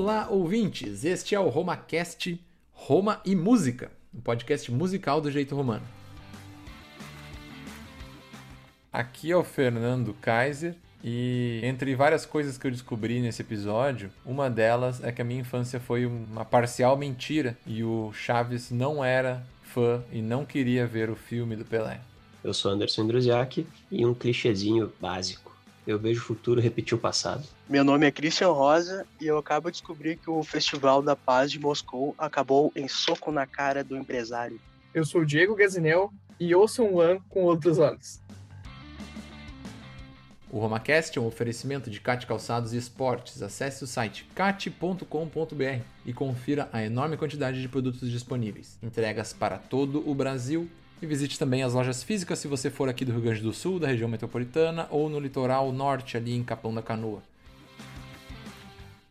Olá, ouvintes! Este é o RomaCast Roma e Música, um podcast musical do jeito romano. Aqui é o Fernando Kaiser e entre várias coisas que eu descobri nesse episódio, uma delas é que a minha infância foi uma parcial mentira e o Chaves não era fã e não queria ver o filme do Pelé. Eu sou Anderson Andruziak e um clichêzinho básico. Eu vejo o futuro repetir o passado. Meu nome é Christian Rosa e eu acabo de descobrir que o Festival da Paz de Moscou acabou em soco na cara do empresário. Eu sou o Diego Gazinel e ouço um One com outros olhos. O RomaCast é um oferecimento de Cat Calçados e Esportes. Acesse o site cat.com.br e confira a enorme quantidade de produtos disponíveis. Entregas para todo o Brasil e visite também as lojas físicas se você for aqui do Rio Grande do Sul, da região metropolitana ou no litoral norte, ali em Capão da Canoa.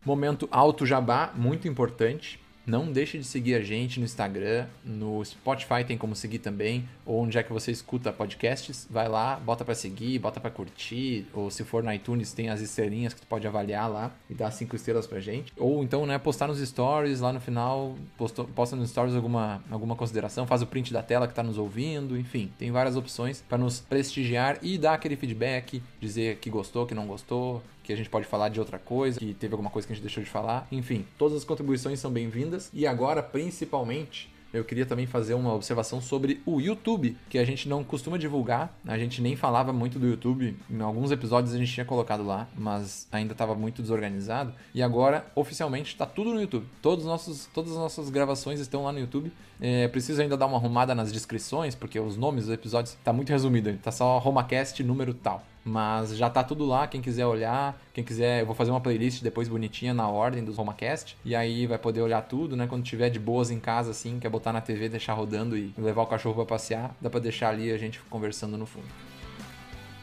Momento alto jabá, muito importante. Não deixe de seguir a gente no Instagram, no Spotify tem como seguir também, ou onde é que você escuta podcasts, vai lá, bota para seguir, bota para curtir, ou se for no iTunes tem as estrelinhas que tu pode avaliar lá e dar cinco estrelas pra gente. Ou então, né, postar nos stories lá no final, posto, posta nos stories alguma, alguma consideração, faz o print da tela que tá nos ouvindo, enfim, tem várias opções para nos prestigiar e dar aquele feedback, dizer que gostou, que não gostou, que a gente pode falar de outra coisa, que teve alguma coisa que a gente deixou de falar. Enfim, todas as contribuições são bem-vindas. E agora, principalmente, eu queria também fazer uma observação sobre o YouTube, que a gente não costuma divulgar. A gente nem falava muito do YouTube. Em alguns episódios a gente tinha colocado lá, mas ainda estava muito desorganizado. E agora, oficialmente, está tudo no YouTube. Todos nossos, todas as nossas gravações estão lá no YouTube. É, preciso ainda dar uma arrumada nas descrições, porque os nomes dos episódios tá muito resumido. Tá só RomaCast número tal. Mas já tá tudo lá, quem quiser olhar, quem quiser, eu vou fazer uma playlist depois bonitinha na ordem dos RomaCast. E aí vai poder olhar tudo, né? Quando tiver de boas em casa, assim, quer botar na TV, deixar rodando e levar o cachorro para passear, dá pra deixar ali a gente conversando no fundo.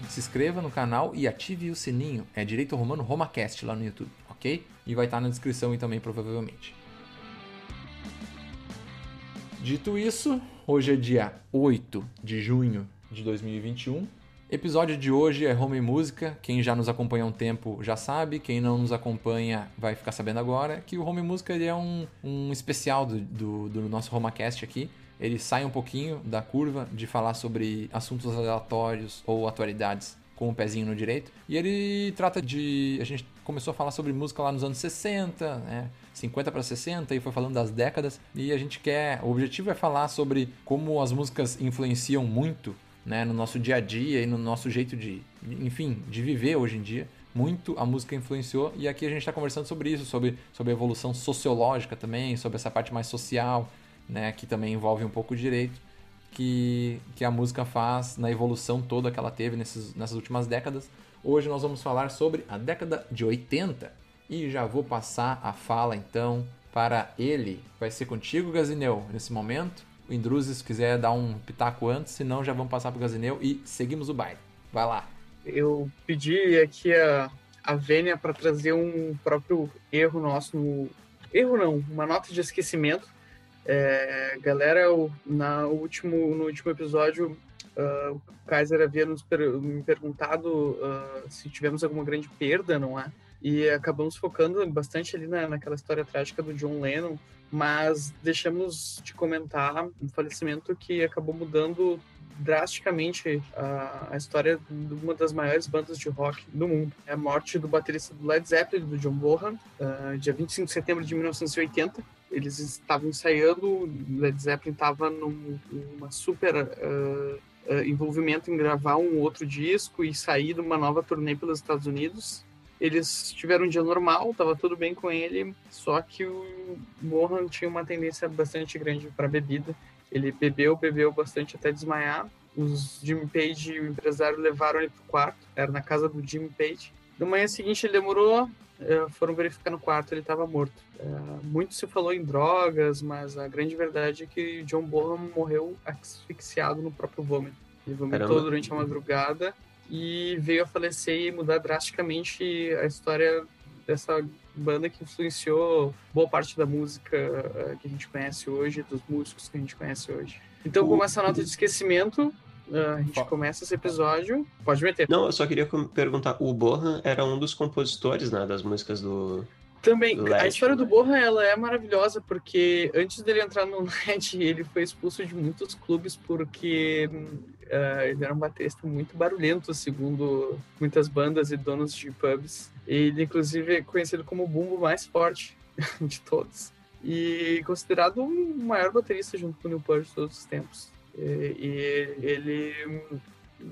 Se inscreva no canal e ative o sininho. É Direito Romano RomaCast lá no YouTube, ok? E vai estar na descrição também, provavelmente. Dito isso, hoje é dia 8 de junho de 2021. Episódio de hoje é Home Música. Quem já nos acompanha há um tempo já sabe, quem não nos acompanha vai ficar sabendo agora que o Home Música ele é um, um especial do, do, do nosso HomaCast aqui. Ele sai um pouquinho da curva de falar sobre assuntos aleatórios ou atualidades com o pezinho no direito. E ele trata de. A gente começou a falar sobre música lá nos anos 60, né? 50 para 60 e foi falando das décadas. E a gente quer. O objetivo é falar sobre como as músicas influenciam muito né, no nosso dia a dia e no nosso jeito de, enfim, de viver hoje em dia. Muito a música influenciou e aqui a gente está conversando sobre isso, sobre, sobre a evolução sociológica também, sobre essa parte mais social, né, que também envolve um pouco o direito, que, que a música faz na evolução toda que ela teve nesses, nessas últimas décadas. Hoje nós vamos falar sobre a década de 80 e já vou passar a fala então para ele. Vai ser contigo, Gazineu, nesse momento o Indruzes quiser dar um pitaco antes, senão já vamos passar pro Gazineu e seguimos o baile. Vai lá. Eu pedi aqui a, a Vênia para trazer um próprio erro nosso no... Erro não, uma nota de esquecimento. É, galera, na último, no último episódio, uh, o Kaiser havia nos per me perguntado uh, se tivemos alguma grande perda, não é? E acabamos focando bastante ali na, naquela história trágica do John Lennon, mas deixamos de comentar um falecimento que acabou mudando drasticamente a, a, história de uma das maiores bandas de rock do mundo. É a morte do baterista do Led Zeppelin, do John Bonham, uh, dia 25 de setembro de 1980. Eles estavam ensaiando, Led Zeppelin estava num uma super uh, uh, envolvimento em gravar um outro disco e sair de uma nova turnê pelos Estados Unidos. Eles tiveram um dia normal, estava tudo bem com ele, só que o Mohan tinha uma tendência bastante grande para bebida. Ele bebeu, bebeu bastante até desmaiar. Os Jimmy Page e o empresário levaram ele para o quarto, era na casa do Jimmy Page. Na manhã seguinte ele demorou, foram verificar no quarto, ele estava morto. Eh, muito se falou em drogas, mas a grande verdade é que John Bonham morreu asfixiado no próprio vômito. Ele vomitou Caramba. durante a madrugada e veio a falecer e mudar drasticamente a história dessa banda que influenciou boa parte da música eh, que a gente conhece hoje, dos músicos que a gente conhece hoje. Então, com essa nota de esquecimento, a gente começa esse episódio. Pode meter. Não, eu só queria perguntar. O Bohan era um dos compositores, né, das músicas do. Também, LED, a história do Bohan ela é maravilhosa porque antes dele entrar no LED, ele foi expulso de muitos clubes porque uh, ele era um baterista muito barulhento, segundo muitas bandas e donos de pubs. Ele, inclusive, é conhecido como o bumbo mais forte de todos e considerado o maior baterista junto com o Neil Peart de todos os tempos. E, ele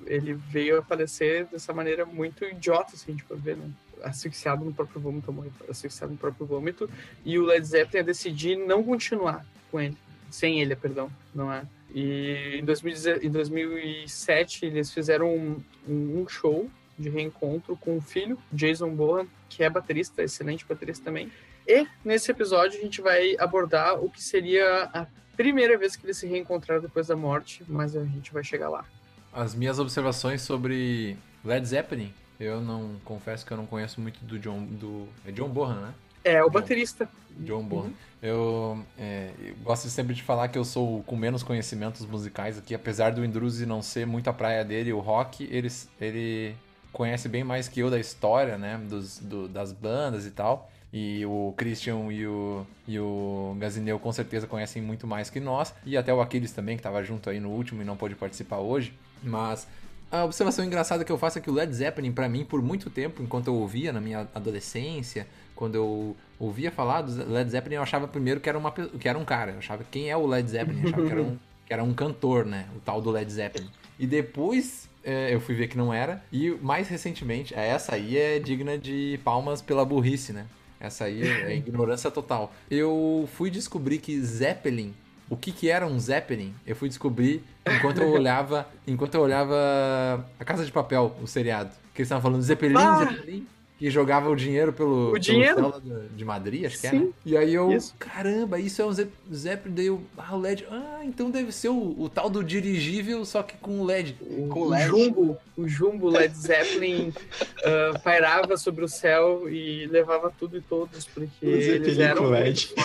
ele veio a falecer dessa maneira muito idiota, assim, tipo, ver, né? asfixiado no próprio vômito, morreu asfixiado no próprio vômito, e o Led Zeppelin decidiu não continuar com ele, sem ele, perdão, não é? E em, 2000, em 2007 eles fizeram um, um, show de reencontro com o filho, Jason Bohan, que é baterista, excelente baterista também, e nesse episódio a gente vai abordar o que seria a primeira vez que eles se reencontraram depois da morte, mas a gente vai chegar lá. As minhas observações sobre Led Zeppelin, eu não confesso que eu não conheço muito do John do é John Bonham, né? É, o John, baterista. John Bonham. Uhum. Eu, é, eu, gosto sempre de falar que eu sou com menos conhecimentos musicais aqui, apesar do Indruzi não ser muito a praia dele, o rock, ele, ele conhece bem mais que eu da história, né, dos, do, das bandas e tal. E o Christian e o, e o Gazineu com certeza conhecem muito mais que nós. E até o Aquiles também, que estava junto aí no último e não pôde participar hoje. Mas a observação engraçada que eu faço é que o Led Zeppelin, para mim, por muito tempo, enquanto eu ouvia na minha adolescência, quando eu ouvia falar do Led Zeppelin, eu achava primeiro que era, uma, que era um cara. Eu achava quem é o Led Zeppelin? Eu achava que era um, que era um cantor, né? O tal do Led Zeppelin. E depois é, eu fui ver que não era. E mais recentemente, essa aí é digna de palmas pela burrice, né? Essa aí é ignorância total. Eu fui descobrir que Zeppelin, o que que era um Zeppelin, eu fui descobrir enquanto eu olhava, enquanto eu olhava A Casa de Papel, o seriado. Que eles estavam falando Zeppelin, ah! Zeppelin que jogava o dinheiro pelo, o dinheiro? Pelo de Madrid, acho Sim. que é, né? E aí eu, isso. caramba, isso é um Zeppelin, daí eu, ah, o LED, ah, então deve ser o, o tal do dirigível, só que com LED. O, com LED. Jumbo, o Jumbo Led Zeppelin uh, pairava sobre o céu e levava tudo e todos, porque eles eram LED.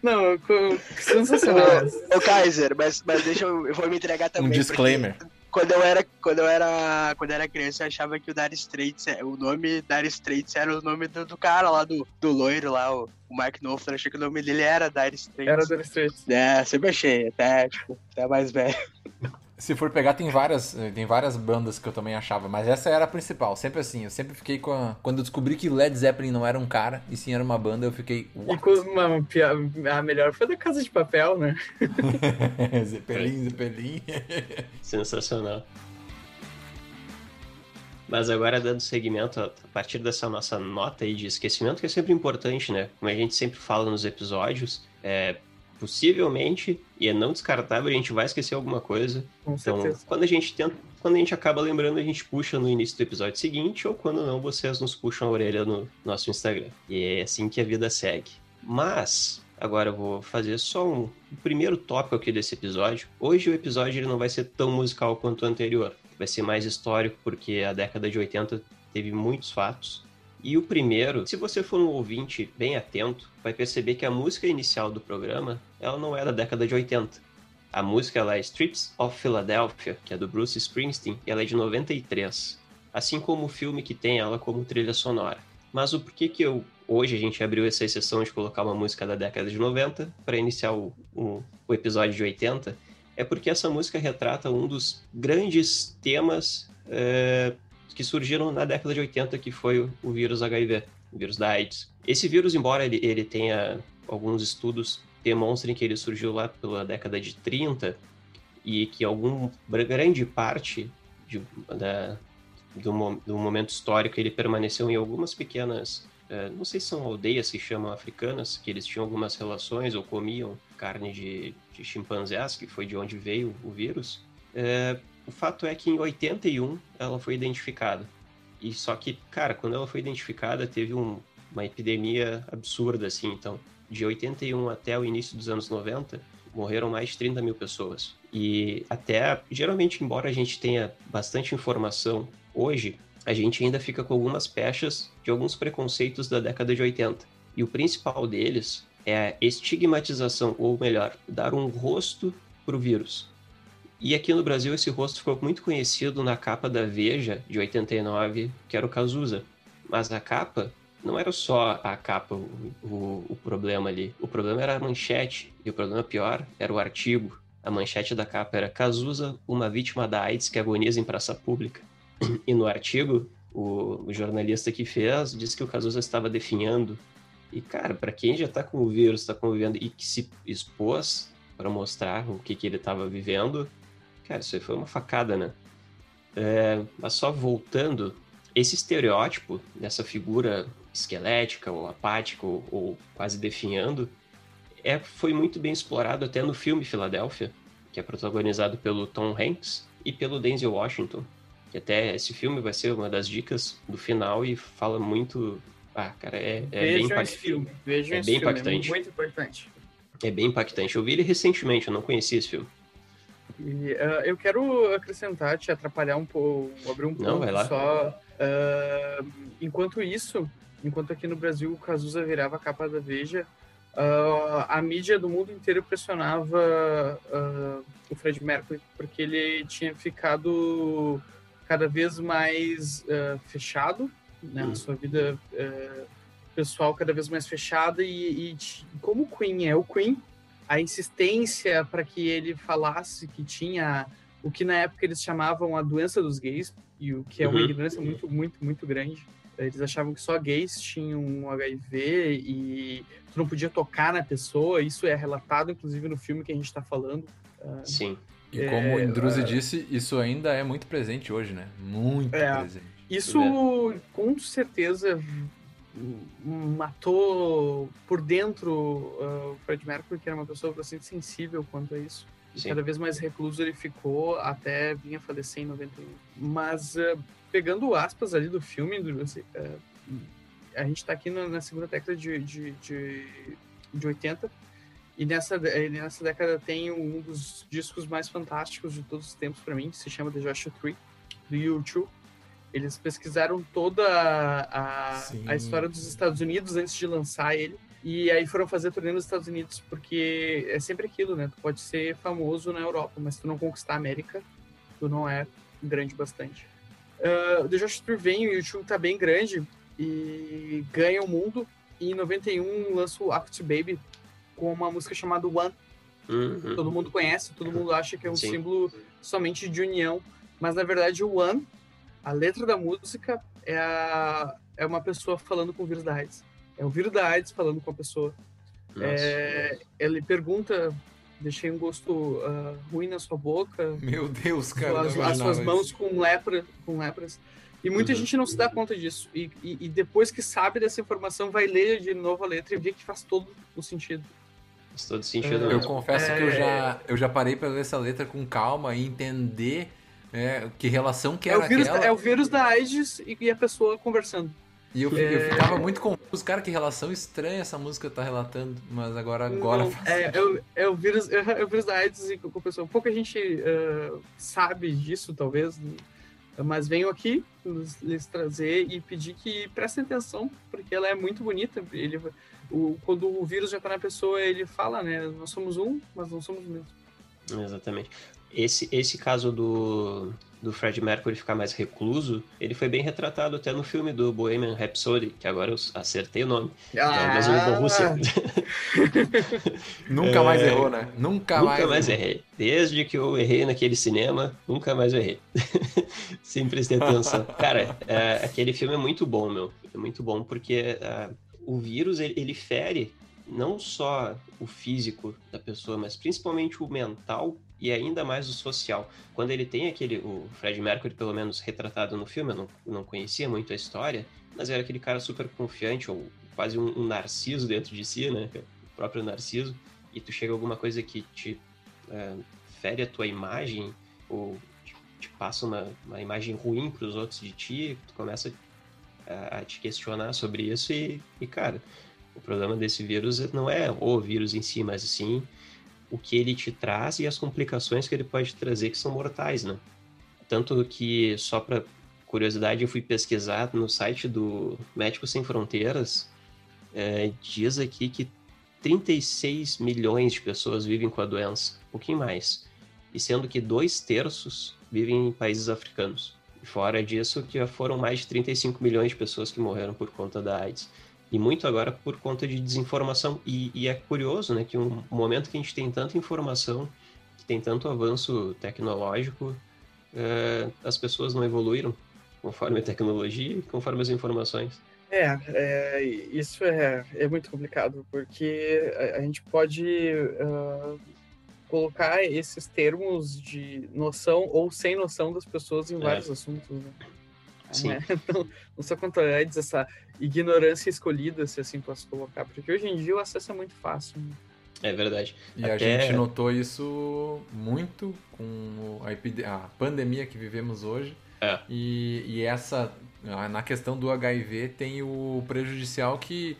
Não, sensacional. Ô, Kaiser, mas, mas deixa eu, eu vou me entregar também. Um disclaimer. Porque quando eu era quando eu era quando eu era criança eu achava que o Dire Straits o nome Dire Straits era o nome do, do cara lá do, do loiro lá o, o Mark Knopfler. Achei que o nome dele era Dire Straits. Era Dire Straits. É sempre achei até tipo até mais velho se for pegar, tem várias, tem várias bandas que eu também achava, mas essa era a principal. Sempre assim, eu sempre fiquei com a... Quando eu descobri que Led Zeppelin não era um cara, e sim era uma banda, eu fiquei. What? E com uma, a melhor foi da Casa de Papel, né? Zeppelin, Zeppelin. Sensacional. Mas agora, dando seguimento, a partir dessa nossa nota aí de esquecimento, que é sempre importante, né? Como a gente sempre fala nos episódios, é, possivelmente, e é não descartável, a gente vai esquecer alguma coisa. Com então, certeza. quando a gente tenta, quando a gente acaba lembrando, a gente puxa no início do episódio seguinte, ou quando não, vocês nos puxam a orelha no nosso Instagram. E é assim que a vida segue. Mas, agora eu vou fazer só um, um primeiro tópico aqui desse episódio. Hoje o episódio ele não vai ser tão musical quanto o anterior. Vai ser mais histórico, porque a década de 80 teve muitos fatos. E o primeiro, se você for um ouvinte bem atento, vai perceber que a música inicial do programa, ela não é da década de 80. A música ela é Streets of Philadelphia, que é do Bruce Springsteen, e ela é de 93. Assim como o filme que tem ela como trilha sonora. Mas o porquê que eu hoje a gente abriu essa exceção de colocar uma música da década de 90 para iniciar o, o, o episódio de 80 é porque essa música retrata um dos grandes temas é, que surgiram na década de 80, que foi o, o vírus HIV, o vírus da AIDS. Esse vírus, embora ele, ele tenha alguns estudos demonstrem que ele surgiu lá pela década de 30 e que alguma grande parte de, da, do, do, momento histórico ele permaneceu em algumas pequenas, uh, não sei se são aldeias que chamam africanas, que eles tinham algumas relações ou comiam carne de, de chimpanzés, que foi de onde veio o vírus. Uh, o fato é que em 81 ela foi identificada. E só que, cara, quando ela foi identificada, teve um, uma epidemia absurda, assim. Então, de 81 até o início dos anos 90, morreram mais de 30 mil pessoas. E até, geralmente, embora a gente tenha bastante informação hoje, a gente ainda fica com algumas pechas de alguns preconceitos da década de 80. E o principal deles é a estigmatização, ou melhor, dar um rosto para o vírus. E aqui no Brasil esse rosto ficou muito conhecido na capa da Veja de 89, que era o Cazuza. Mas a capa não era só a capa o, o, o, problema ali. O problema era a manchete. E o problema pior era o artigo. A manchete da capa era Cazuza, uma vítima da AIDS que agoniza em praça pública. E no artigo, o, o jornalista que fez disse que o Cazuza estava definhando. E, cara, para quem já tá com o vírus, tá convivendo e que se expôs para mostrar o que, que ele estava vivendo, cara, isso aí foi uma facada, né? É, mas só voltando, esse estereótipo dessa figura esquelética ou apática ou, ou quase definhando é, foi muito bem explorado até no filme Filadélfia, que é protagonizado pelo Tom Hanks e pelo Denzel Washington. Que até esse filme vai ser uma das dicas do final e fala muito. Ah, cara, é, é bem impactante. É bem filme. impactante. É muito importante. É bem impactante. Eu vi ele recentemente, eu não conhecia esse filme. E, uh, eu quero acrescentar, te atrapalhar um pouco, abrir um não, pouco só. Uh, enquanto isso, enquanto aqui no Brasil o Cazuza virava a capa da Veja, uh, a mídia do mundo inteiro pressionava o Fred Mercury porque ele tinha ficado cada vez mais fechado, né, uhum. sua vida pessoal cada vez mais fechada e, e como o Queen é o Queen, a insistência para que ele falasse que tinha o que na época eles chamavam a doença dos gays e o que é uma uhum. ignorância muito muito muito grande eles achavam que só gays tinham HIV e tu não podia tocar na pessoa. Isso é relatado, inclusive, no filme que a gente está falando. Ah, Sim. E como é, o Indruzi uh, disse, isso ainda é muito presente hoje, né? Muito é, presente. Isso, é. com certeza, matou por dentro uh, o Fred Mercury, que era uma pessoa bastante sensível quanto a isso. Cada vez mais recluso ele ficou até vir a falecer em 91. Mas uh, pegando aspas ali do filme, do, uh, a gente está aqui na, na, segunda década de, de, de, de 80 e nessa, nessa década tem um dos discos mais fantásticos de todos os tempos para mim, que se chama The Joshua Tree, do U2. Eles pesquisaram toda a, a, história dos Estados Unidos antes de lançar ele e aí foram fazer turnê nos Estados Unidos, porque é sempre aquilo, né? Tu pode ser famoso na Europa, mas se tu não conquistar a América, tu não é grande bastante. Uh, o The Josh Tour vem, o YouTube tá bem grande e ganha o mundo. E em 91 lança o Act Baby com uma música chamada One. Uhum. Todo mundo conhece, todo mundo acha que é um Sim. símbolo somente de união, mas na verdade o One, a letra da música, é, a, é uma pessoa falando com o vírus da AIDS. É o vírus da AIDS falando com a pessoa. É, ele pergunta, deixei um gosto uh, ruim na sua boca. Meu Deus, cara. As, as suas mãos com, lepra, com lepras. E muita uhum. gente não se dá conta disso. E, e, e, depois que sabe dessa informação, vai ler de novo a letra e vê que faz todo o sentido. Faz todo sentido. É, eu confesso é... que eu já, eu já parei para ler essa letra com calma e entender é, que relação que era é o vírus, aquela. É o vírus da AIDS e a pessoa conversando. E eu, é... eu ficava muito confuso, cara, que relação estranha essa música tá relatando, mas agora agora Não, é, é, o, é o vírus, é o vírus da AIDS e com a pessoa. Pouca gente uh, sabe disso, talvez, mas venho aqui lhes trazer e pedir que prestem atenção, porque ela é muito bonita. Ele, o, quando o vírus já tá na pessoa, ele fala, né? Nós somos um, mas não somos o mesmo. Exatamente. Esse, esse caso do, do Fred Mercury ficar mais recluso, ele foi bem retratado até no filme do Bohemian Rhapsody, que agora eu acertei o nome. Ah! É, mas o Rússia. nunca mais é, errou, né? Nunca, nunca mais, mais errei. Desde que eu errei naquele cinema, nunca mais errei. Sempre prestei atenção. Cara, é, aquele filme é muito bom, meu. É muito bom porque é, o vírus, ele, ele fere não só o físico da pessoa, mas principalmente o mental e ainda mais o social. Quando ele tem aquele, o Fred Mercury, pelo menos retratado no filme, eu não, não conhecia muito a história, mas era aquele cara super confiante, ou quase um, um narciso dentro de si, né? O próprio narciso, e tu chega a alguma coisa que te é, fere a tua imagem, ou te, te passa uma, uma imagem ruim para os outros de ti, tu começa a, a te questionar sobre isso, e, e cara o problema desse vírus não é o vírus em si, mas sim o que ele te traz e as complicações que ele pode trazer que são mortais, né? Tanto que, só para curiosidade, eu fui pesquisar no site do Médicos Sem Fronteiras, é, diz aqui que 36 milhões de pessoas vivem com a doença, um pouquinho mais. e sendo que dois terços vivem em países africanos. Fora disso, que já foram mais de 35 milhões de pessoas que morreram por conta da AIDS. E muito agora por conta de desinformação. E, e é curioso, né, que um momento que a gente tem tanta informação, que tem tanto avanço tecnológico, é, as pessoas não evoluíram conforme a tecnologia e conforme as informações. É, é isso é, é muito complicado, porque a, a gente pode uh, colocar esses termos de noção ou sem noção das pessoas em é. vários assuntos, né? Sim. Né? Não, não só contra AIDS, essa ignorância escolhida, se assim posso colocar, porque hoje em dia o acesso é muito fácil. Né? É verdade. E Até... a gente notou isso muito com a, a pandemia que vivemos hoje. É. E, e essa, na questão do HIV, tem o prejudicial que,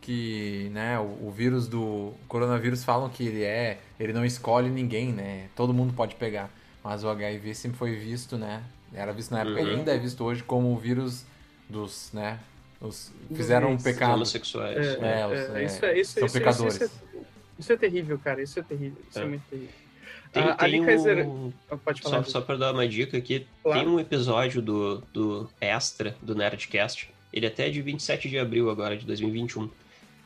que né, o, o vírus do coronavírus falam que ele é, ele não escolhe ninguém, né? Todo mundo pode pegar. Mas o HIV sempre foi visto, né? Era visto na época uhum. e ainda é visto hoje como o vírus dos, né? Os, fizeram um pecado. Homossexuais. É, é, é, é, isso, é, isso, são isso, pecadores. Isso, isso, isso, é terrível, cara. Isso é terrível. Isso é, muito terrível. Tem, ah, tem Kaiser... um... Ah, pode falar. Só, só para dar uma dica aqui, claro. tem um episódio do, do Extra, do Nerdcast. Ele até é de 27 de abril agora, de 2021.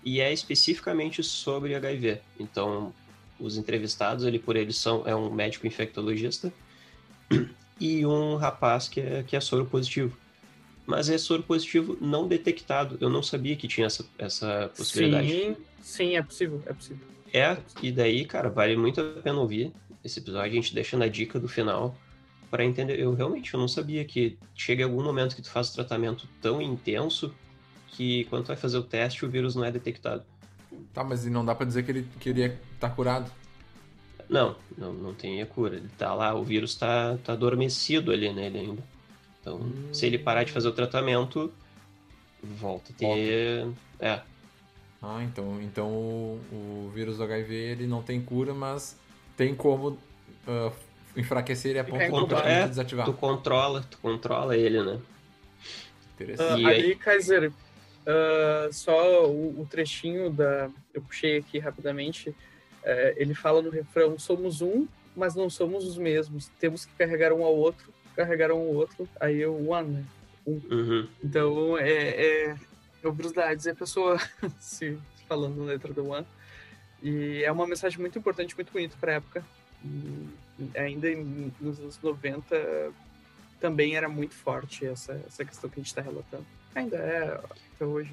E é especificamente sobre HIV. Então, os entrevistados, ele por eles são é um médico infectologista e um rapaz que é, que é soro positivo. Mas é soro positivo não detectado. Eu não sabia que tinha essa, essa possibilidade. Sim, sim, é possível, é possível. É, e daí, cara, vale muito a pena ouvir esse episódio. A gente deixa na dica do final para entender. Eu realmente eu não sabia que chega algum momento que tu faz o tratamento tão intenso que quando tu vai fazer o teste o vírus não é detectado. Tá, mas não dá para dizer que ele queria estar tá curado. Não, não, não tem a cura. Ele tá lá, o vírus tá, tá adormecido ali nele ainda. Então, hum. se ele parar de fazer o tratamento, volta a ter. Volta. É. Ah, então, então o, o, vírus do HIV ele não tem cura, mas tem como uh, enfraquecer ele a ponto de é, desativar. Tu controla, tu controla ele, né? Interessante. Uh, ali, Kaiser, uh, só o, o, trechinho da. Eu puxei aqui rapidamente. É, ele fala no refrão: somos um, mas não somos os mesmos. Temos que carregar um ao outro, carregar um ao outro. Aí o one, né? Um. Uhum. Então é, é, é o Bruce é a pessoa se falando na letra do one. E é uma mensagem muito importante, muito bonita para a época. E ainda em, nos anos 90 também era muito forte essa, essa questão que a gente está relatando. Ainda é até hoje.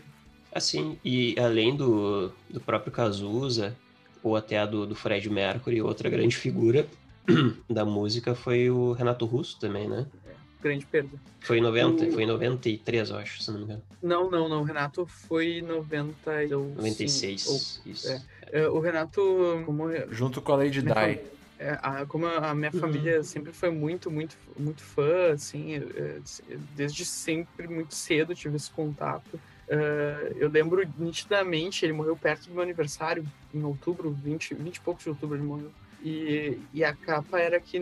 Assim, e além do, do próprio Cazuza, ou até a do, do Fred Mercury, outra grande figura da música foi o Renato Russo também, né? É, grande perda. Foi em 90, o... foi em 93, eu acho, se não me engano. Não, não, não. O Renato foi em 90, 96. Ou, isso. É. É, o Renato. Como, Junto com a Lady Di. É, a, como a, minha uhum. família sempre foi muito, muito, muito fã, assim, é, desde sempre, muito cedo, tive esse contato. Uh, eu lembro nitidamente, ele morreu perto do meu aniversário, em outubro, 20, 20 e poucos de outubro ele morreu. E, e a capa era que,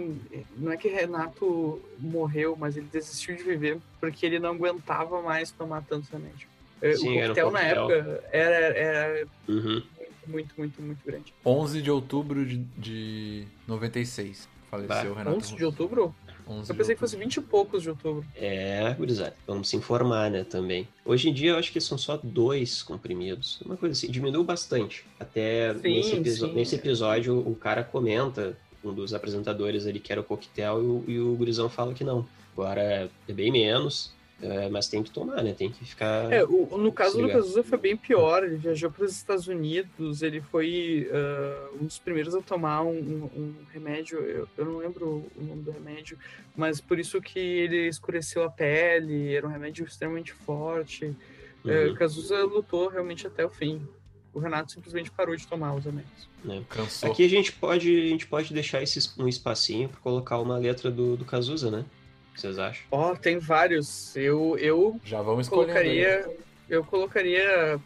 não é que Renato morreu, mas ele desistiu de viver porque ele não aguentava mais tomar tanto remédio. É, Sim, o coquetel, um na época era, era uhum. muito, muito, muito grande. 11 de outubro de, de 96, faleceu bah. Renato. 11 de outubro? Eu pensei que fosse 20 e poucos de outubro. É, gurizada, vamos se informar, né, também. Hoje em dia, eu acho que são só dois comprimidos. Uma coisa assim, diminuiu bastante. Até sim, nesse, nesse, episódio, o cara comenta, um dos apresentadores ali, que era o coquetel, e o, e o gurizão fala que não. Agora é bem menos. É, mas tem que tomar, né? Tem que ficar. É, o, no caso do Cazuza foi bem pior. Ele viajou para os Estados Unidos, ele foi uh, um dos primeiros a tomar um, um, um remédio. Eu, eu, não lembro o nome do remédio, mas por isso que ele escureceu a pele. Era um remédio extremamente forte. É, uhum. Uh, Cazuza lutou realmente até o fim. O Renato simplesmente parou de tomar os remédios. É. Aqui a gente pode, a gente pode deixar esse, um espacinho para colocar uma letra do, do Cazuza, né? Vocês acham? Ó, oh, tem vários. Eu, eu já vamos colocaria, aí. eu colocaria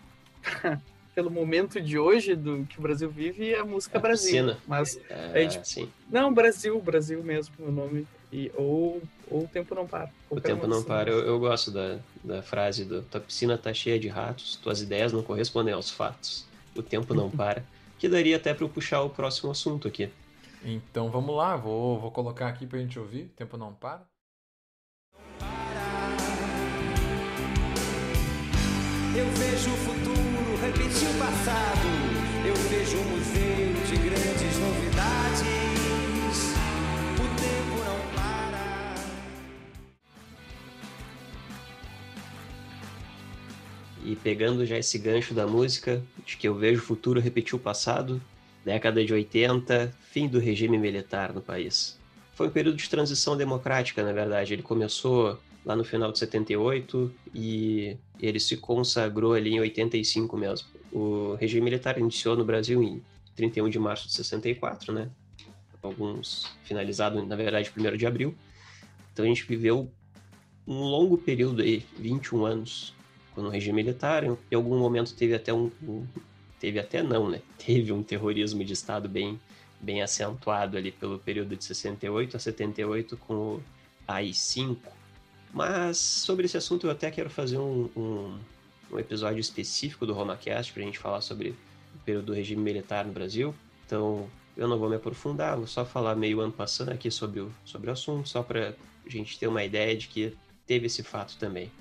pelo momento de hoje do que o Brasil vive a música a Brasil. Piscina. Mas é, a gente, sim. não Brasil, Brasil mesmo o nome e ou ou o tempo não para. O tempo não para. Eu, eu, gosto da, da frase do tua piscina tá cheia de ratos, tuas ideias não correspondem aos fatos. O tempo não para. que daria até para eu puxar o próximo assunto aqui. Então vamos lá, vou, vou colocar aqui pra gente ouvir. O tempo não para. Eu vejo o futuro repetir o passado. Eu vejo um museu de grandes novidades. O tempo não para. E pegando já esse gancho da música, de que eu vejo o futuro repetir o passado, década de 80, fim do regime militar no país. Foi um período de transição democrática, na verdade. Ele começou lá no final de 78 e ele se consagrou ali em 85 mesmo. O regime militar iniciou no Brasil em 31 de março de 64, né? Alguns finalizado, na verdade, 1 de abril. Então a gente viveu um longo período aí, 21 anos, no regime militar. Em algum momento teve até um, um teve até não, né? Teve um terrorismo de Estado bem, bem acentuado ali pelo período de 68 a 78 com o AI-5. Mas sobre esse assunto eu até quero fazer um, um, um episódio específico do RomaCast para a gente falar sobre o período do regime militar no Brasil. Então eu não vou me aprofundar, vou só falar meio ano passando aqui sobre o, sobre o assunto, só para a gente ter uma ideia de que teve esse fato também.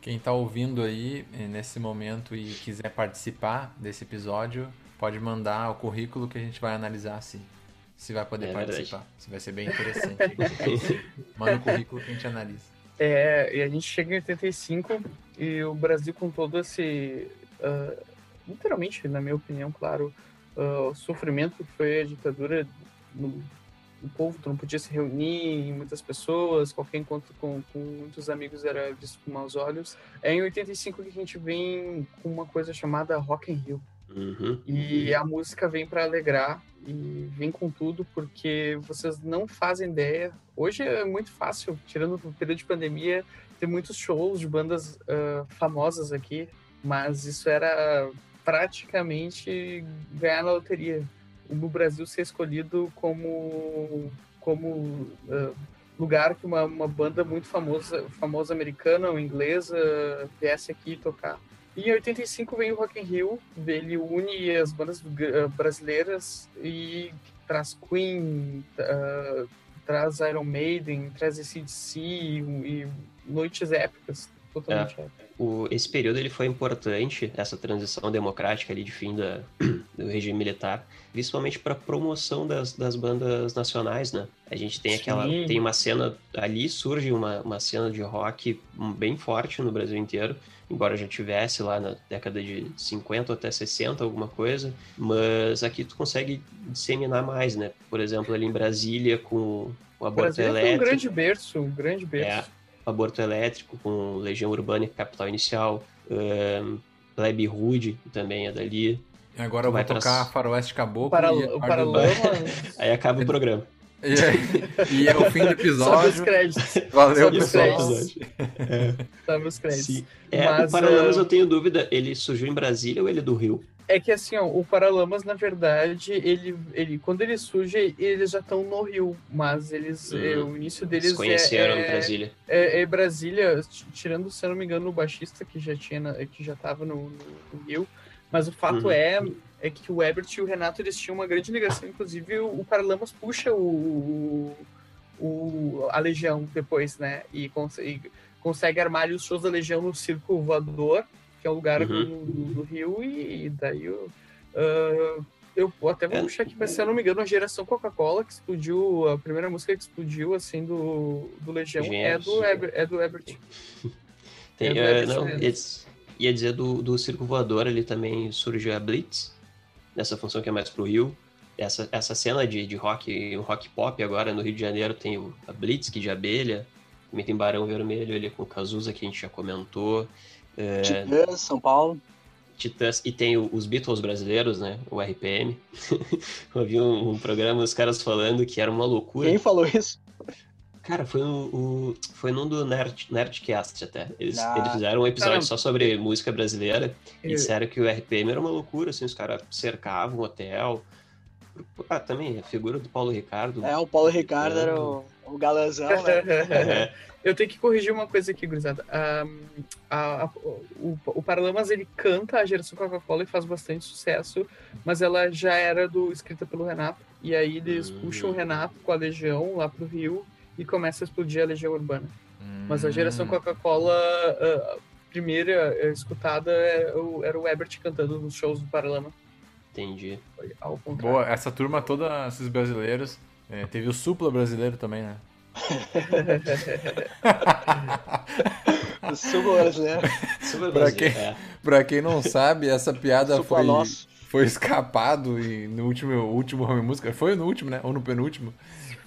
Quem está ouvindo aí eh, nesse momento e quiser participar desse episódio, pode mandar o currículo que a gente vai analisar se, se vai poder É participar. Se vai ser bem interessante. Manda o currículo que a gente analisa. É, e a gente chega em 85 e o Brasil com todo esse, ah, literalmente, na minha opinião, claro, ah, o sofrimento que foi a ditadura no, o povo não podia se reunir muitas pessoas, qualquer encontro com, com muitos amigos era visto com maus olhos. É em 85 que a gente vem com uma coisa chamada Rock in Rio. Uhum. E a música vem para alegrar e vem com tudo, porque vocês não fazem ideia. Hoje é muito fácil, tirando o período de pandemia, ter muitos shows de bandas ah, famosas aqui, mas isso era praticamente ganhar na loteria. No Brasil ser escolhido como, como ah, lugar que uma, uma banda muito famosa, famosa americana ou inglesa viesse aqui tocar. E em 85 vem o Rock in Rio, ele une as bandas uh, brasileiras e traz Queen, uh, traz Iron Maiden, traz ACDC e, e noites épicas, totalmente É. O, esse período ele foi importante, essa transição democrática ali de fim da, do regime militar, principalmente para promoção das, das bandas nacionais, né? A gente tem aquela, Sim. tem uma cena ali surge uma, uma cena de rock bem forte no Brasil inteiro, embora já tivesse lá na década de 50 até 60 alguma coisa, mas aqui tu consegue disseminar mais, né? Por exemplo, ali em Brasília com o aborto Brasil foi um elétrico, grande berço, um grande berço. É. Aborto Elétrico, com Legião Urbana e Capital Inicial, um, Plebe Rude também é dali. E agora eu Vai vou tocar. Faroeste Caboclo para, e Paralama, Aí acaba o programa. E, é- e é o fim do sobe os episódio. créditos, Valeu, sobe os Isso é o pessoal. episódio. sobe os créditos. É, Mas, o Paralamas ah, eu tenho dúvida, ele surgiu em Brasília ou ele é do Rio? É que assim, ó, o Paralamas, na verdade, ele, ele quando ele surge, eles já estão no Rio, mas eles, Hum. é, o início Eles deles se conheceram é, em Brasília. é, é Brasília, tirando, se eu não me engano, o baixista que já tinha, que já tava no, no- no Rio, mas o fato Uhum. é, é que o Ebert e o Renato, eles tinham uma grande ligação, inclusive o, o Paralamas puxa o, o, a Legião depois, né, e, cons- e consegue armar os shows da Legião no Circo Voador, que é um lugar Uhum. do, do- Rio, e, daí o... ah, eu até vou É. puxar aqui, mas se eu não me engano, a geração Coca-Cola que explodiu, a primeira música que explodiu, assim, do, do Legião é do, Eber, é do Ebert. Tem, É do é, Ebert não, ia, ia dizer do, do Circo Voador, ali também surgiu a Blitz, nessa função que é mais pro Rio. Essa, essa cena de, de rock, um rock pop agora no Rio de Janeiro tem o, a Blitz, que de abelha, também tem Barão Vermelho ali com o Cazuza, que a gente já comentou. É, Titãs, São Paulo. Titãs, e tem o- os Beatles brasileiros, né? O RPM. Eu vi um, um programa, os caras falando que era uma loucura. Quem falou isso? Cara, foi, um, um- foi num do Nerd, Nerdcast até. Eles, Ah. eles fizeram um episódio Caramba. só sobre música brasileira e E- disseram que o RPM era uma loucura, assim, os caras cercavam o hotel. Ah, também, a figura do Paulo Ricardo. É, o Paulo Ricardo era o, o galãzão, né? É, Eu tenho que corrigir uma coisa aqui, gurizada. Ah, a- a- o, o Paralamas, ele canta a geração Coca-Cola e faz bastante sucesso, mas ela já era do escrita pelo Renato. E aí eles Hum. puxam o Renato com a Legião lá pro Rio e começa a explodir a Legião Urbana. Mas a geração Hum. Coca-Cola, ah, a primeira eh, escutada é o- era o Ebert cantando nos shows do Paralama. Entendi. Foi ao contrário. Boa, essa turma toda, esses brasileiros. é, teve o Supla brasileiro também, né? Suco brasileiro. Super Pra Brasil, quem- é. pra quem não sabe, essa piada foi, nosso. foi escapado e no último, último Home Música. Foi no último, né? Ou no penúltimo.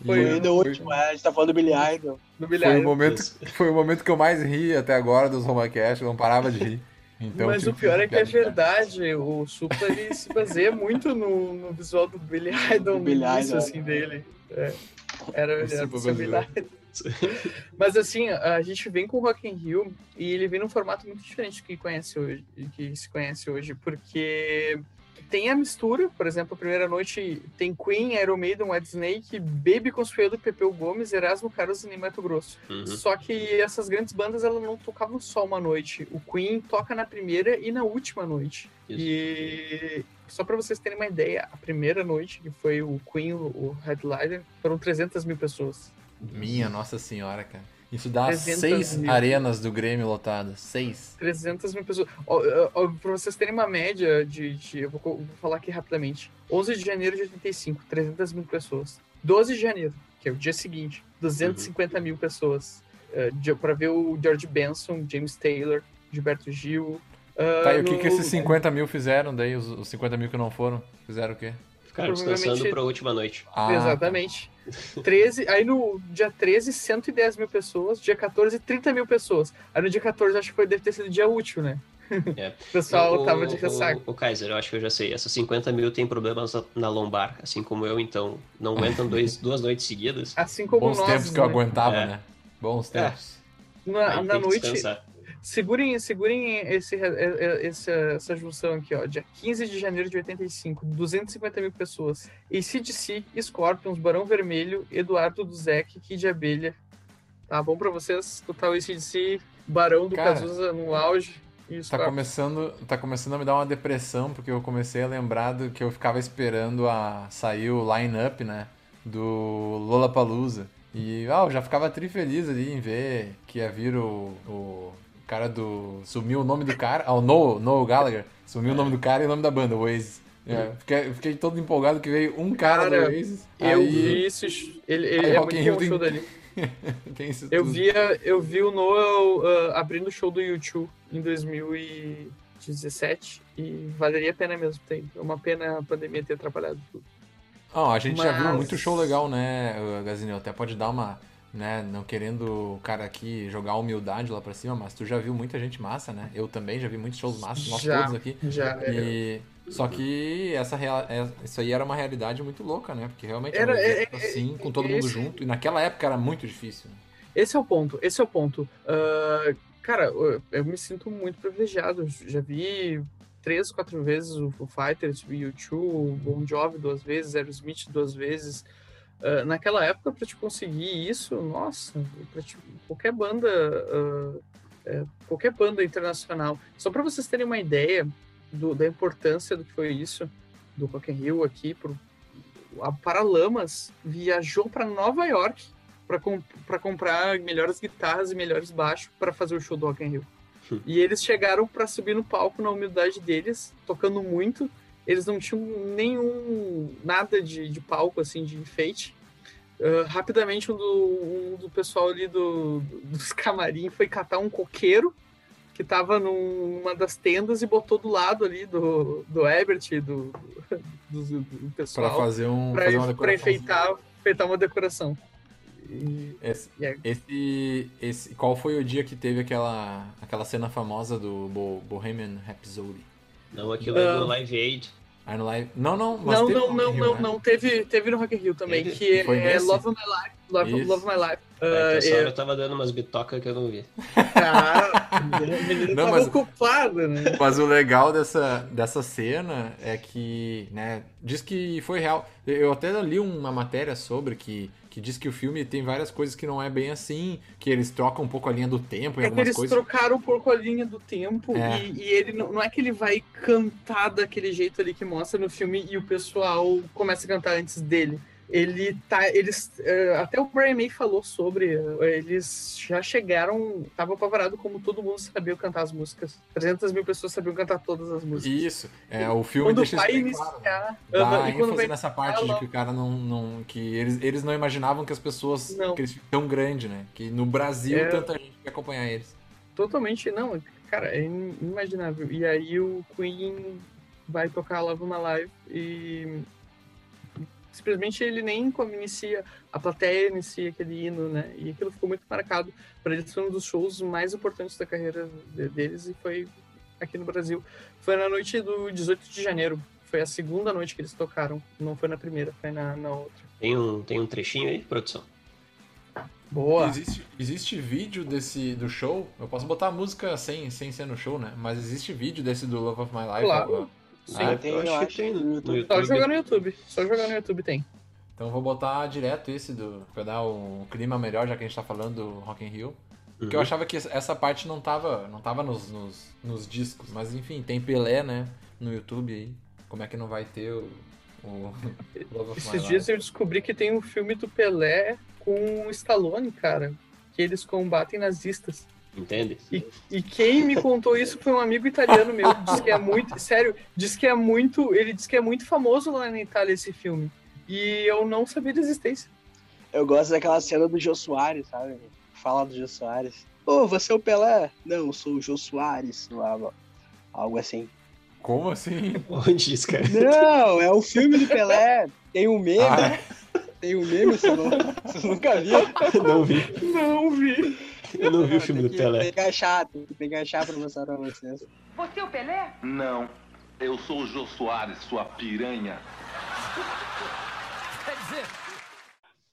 Foi Foi no último, é, a gente tá falando do Billy Idol. No Foi bilhar. o, momento, foi o momento que eu mais ri até agora dos Homacast, eu não parava de rir. Então, Mas tive o pior é que é verdade, o Supla ele se baseia muito no, no visual do Billy Idol, Do no Billy início, Idol. assim, dele. É. Era, O era do seu Billy. Idol. Mas assim, a gente vem com o Rock in Rio e ele vem num formato muito diferente do que conhece hoje, que se conhece hoje, porque tem a mistura, por exemplo, a primeira noite tem Queen, Iron Maiden, White Snake, Baby Consuelo, Pepeu Gomes, Erasmo Carlos e Nem Mato Grosso. Uhum. Só que essas grandes bandas elas não tocavam só uma noite. O Queen toca na primeira e na última noite. Isso. E só para vocês terem uma ideia, a primeira noite que foi o Queen, o headliner, foram 300 mil pessoas. Minha Nossa Senhora, cara. Isso dá 300 seis mil. arenas do Grêmio lotadas. Seis. 300 mil pessoas. Ó, ó, ó, pra vocês terem uma média de. de- eu vou, falar aqui rapidamente. 11 de janeiro de 85, 300 mil pessoas. 12 de janeiro, que é o dia seguinte, 250 mil pessoas. Uh, de, pra ver o George Benson, James Taylor, Gilberto Gil. ah, Tá, e o que, no- que esses 50 mil fizeram daí? Os, os 50 mil que não foram? Fizeram o quê? Ficaram descansando Provavelmente- pra última noite. Ah, Exatamente. 13, aí no dia 13, 110 mil pessoas. Dia 14, 30 mil pessoas. Aí no dia 14, acho que foi, deve ter sido dia útil, né? É. O pessoal O- tava de o- ressaca. O, Kaiser, eu acho que eu já sei. Essas 50 mil tem problemas na lombar, assim como eu, então não aguentam dois, duas noites seguidas. Assim como Bons nós. tempos que eu né? aguentava, É. né? Bons É. tempos. Na, Aí na que noite, descansar. Segurem, segurem esse, é, essa, junção aqui, ó. Dia 15 de janeiro de 85, 250 mil pessoas. ACDC, Scorpions, Barão Vermelho, Eduardo Duzek, Kid Abelha. Tá bom pra vocês escutar o ACDC, Barão do Cara, Cazuza no auge. E Tá começando, tá começando a me dar uma depressão, porque eu comecei a lembrar do que eu ficava esperando a sair o line-up, né? Do Lollapalooza. E ah, eu já ficava tri feliz ali em ver que ia vir o, o cara do. Sumiu o nome do cara. Ah, o Noel, Noel Gallagher. Sumiu o nome do cara e o nome da banda, o Oasis. É, fiquei, fiquei todo empolgado que veio um cara, Cara, do Oasis. Eu aí vi sh- Ele, ele é Rock muito bom o tem- show dele. tem isso Eu tudo. vi, a- eu vi o Noel ah, abrindo o show do YouTube em 2017 e valeria a pena mesmo. Tem é uma pena a pandemia ter atrapalhado tudo. Ah, a gente já viu Mas- muito show legal, né, Gazinho? Até pode dar uma, né, não querendo o cara aqui jogar humildade lá pra cima, mas tu já viu muita gente massa, né? Eu também já vi muitos shows massas, nós Já. todos aqui. Já é. E só que essa real, é- isso aí era uma realidade muito louca, né? Porque realmente Era- um é- evento assim, com todo mundo esse- junto, e naquela época era muito difícil. né? Esse é o ponto, esse é o ponto. Ah, cara, eu, eu me sinto muito privilegiado. Já vi três, quatro vezes o Foo Fighters, o U2, o Bon Jovi duas vezes, Aerosmith duas vezes. Ah, naquela época, para te conseguir isso, nossa, te- qualquer banda, ah, é, qualquer banda internacional. Só para vocês terem uma ideia do- da importância do que foi isso, do Rock in Rio aqui, pro, a Paralamas viajou para Nova York para com, pra comprar melhores guitarras e melhores baixos para fazer o show do Rock in Rio. E eles chegaram para subir no palco na humildade deles, tocando muito. Eles não tinham nenhum nada de, de palco assim de enfeite. Ah, rapidamente um do, um do pessoal ali do, dos camarim foi catar um coqueiro que tava num- numa das tendas e botou do lado ali do, do Ebert, do, do, do Pra pessoal, fazer um. para fazer uma decoração. enfeitar, enfeitar uma decoração. E- Esse, e é- esse, esse, qual foi o dia que teve aquela, aquela cena famosa do Bo- Bohemian Rhapsody? Não, aquilo é do. Live Aid. Aí no live. Não, não, mas não, teve não, no não, não, né? não. Teve, teve no Rock in Rio também, Teve? que Foi é nesse? Love My Life. Love. Love My Life. É, essa é- hora eu tava dando umas bitocas que eu não vi. Ah, o menino Não, tava mas- ocupado, né? Mas o legal dessa, dessa cena é que, né, diz que foi real. Eu até li uma matéria sobre que, que diz que o filme tem várias coisas que não é bem assim, que eles trocam um pouco a linha do tempo em É que algumas eles coisas. trocaram um pouco a linha do tempo É. e, e ele não, não é que ele vai cantar daquele jeito ali que mostra no filme e o pessoal começa a cantar antes dele. Ele tá. Eles. eh, até o Brian May falou sobre. eh, Eles já chegaram. Tava apavorado como todo mundo sabia cantar as músicas. 300 mil pessoas sabiam cantar todas as músicas. Isso. É, o filme Quando deixa vai bem claro. iniciar. Dá e quando vai nessa parte de que o cara não. não que eles, eles não imaginavam que as pessoas. Não. que eles tão grande, né? Que no Brasil É. tanta gente quer acompanhar eles. Totalmente, não, cara, é inimaginável. E aí o Queen vai tocar Love My Live e simplesmente ele nem como inicia, a plateia inicia aquele hino, né? E aquilo ficou muito marcado. Para eles foi um dos shows mais importantes da carreira de- deles e foi aqui no Brasil. Foi na noite do 18 de janeiro. Foi a segunda noite que eles tocaram. Não foi na primeira, foi na, na outra. Tem um, tem um trechinho aí, produção? Boa! Existe, existe vídeo desse do show. Eu posso botar a música sem, sem ser no show, né? Mas existe vídeo desse do Love of My Life. Claro. ó. Sim, Ah, tem, eu eu acho que acho, tem no, YouTube. Só jogar no YouTube. Só jogar no YouTube tem. Então eu vou botar direto esse do. pra dar um clima melhor, já que a gente tá falando do Rock in Rio. Porque eu Uhum. achava que essa parte não tava, não tava nos, nos, nos discos. Mas enfim, tem Pelé, né? No YouTube aí. Como é que não vai ter o. o Esses dias eu descobri que tem um filme do Pelé com o Stallone, cara, que eles combatem nazistas. Entende? E quem me contou isso foi um amigo italiano meu, diz que é muito, sério, diz que é muito, ele diz que é muito famoso lá na Itália esse filme. E eu não sabia da existência. Eu gosto daquela cena do Jô Soares, sabe? Fala do Jô Soares. Ô, você é o Pelé? Não, eu sou o Jô Soares. Algo- Algo assim. Como assim? Onde isso, cara? Não, é o filme do Pelé. Tem um meme, Ah, tem um meme, você, não, você nunca viu? não vi. Não vi. Eu não vi o filme do Pelé. Tem que achar, tem que achar pra mostrar pra vocês. Você é o Pelé? Não, eu sou o Jô Soares, sua piranha.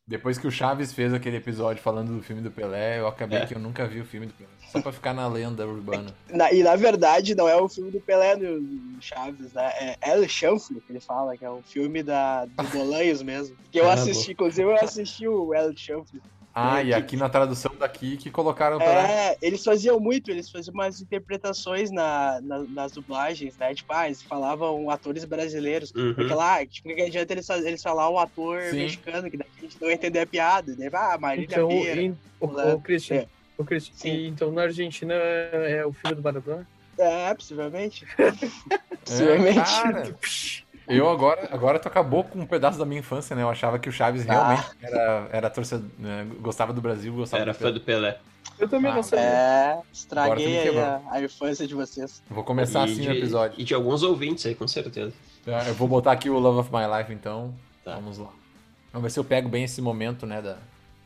Depois que o Chaves fez aquele episódio falando do filme do Pelé, eu acabei É. que eu nunca vi o filme do Pelé. Só pra ficar na lenda urbana. Na- e na verdade, não é o filme do Pelé no Chaves, né? É El Chanfle, que ele fala, que é o filme da, do Bolanhos mesmo. Que eu assisti, inclusive eu assisti o El Chanfle. Ah, e aqui na tradução daqui que colocaram Pelé. É, eles faziam muito, eles faziam umas interpretações na, na- nas dublagens, né? Tipo, ah, eles falavam atores brasileiros. Porque Uhum. lá, tipo, que adianta eles, eles falar um ator Sim. mexicano, que daí a gente não entender a piada. Daí, ah, Marília Então, Pera. em, o, o Christian, É. o Christian, Sim. e então na Argentina é o filho do Maradona? É, possivelmente. É, possivelmente. cara, eu agora, agora tu acabou com um pedaço da minha infância, né? Eu achava que o Chaves realmente era, era torcedor, né? gostava do Brasil, gostava Era do fã Pelé. do Pelé. Eu também Ah, não sabia. É, estraguei a, a infância de vocês. Vou começar e assim de, o episódio. E de alguns ouvintes aí, com certeza. Tá, Eu vou botar aqui o Love of My Life, então. Tá. Vamos lá. Vamos ver se eu pego bem esse momento, né, da,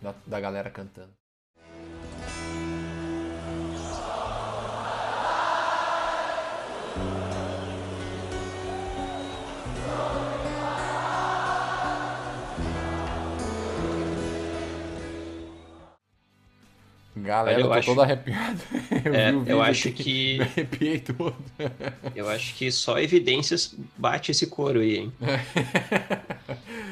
da, da galera cantando. Galera, Olha, eu tô acho- todo arrepiado. Eu É, vi o eu acho aqui, que- Me arrepiei todo. Eu acho que só evidências bate esse coro aí, hein?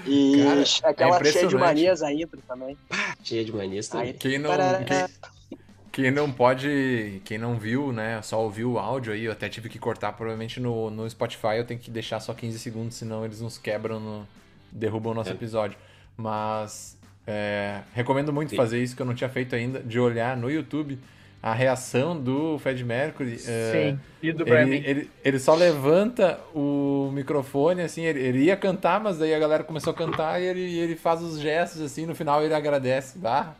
E Cara, aquela é cheia de manias a intro também. Cheia de manias também. Aí- Quem não, quem, quem não pode, quem não viu, né, só ouviu o áudio aí, eu até tive que cortar, provavelmente no, no Spotify eu tenho que deixar só 15 segundos, senão eles nos quebram, no, derrubam o nosso É. episódio. Mas é, recomendo muito Sim. fazer isso, que eu não tinha feito ainda, de olhar no YouTube a reação do Fred Mercury. é, Sim, e do Brian ele, ele, ele só levanta o microfone, assim, ele, ele ia cantar, mas daí a galera começou a cantar e ele, ele faz os gestos, assim, no final ele agradece. Ah,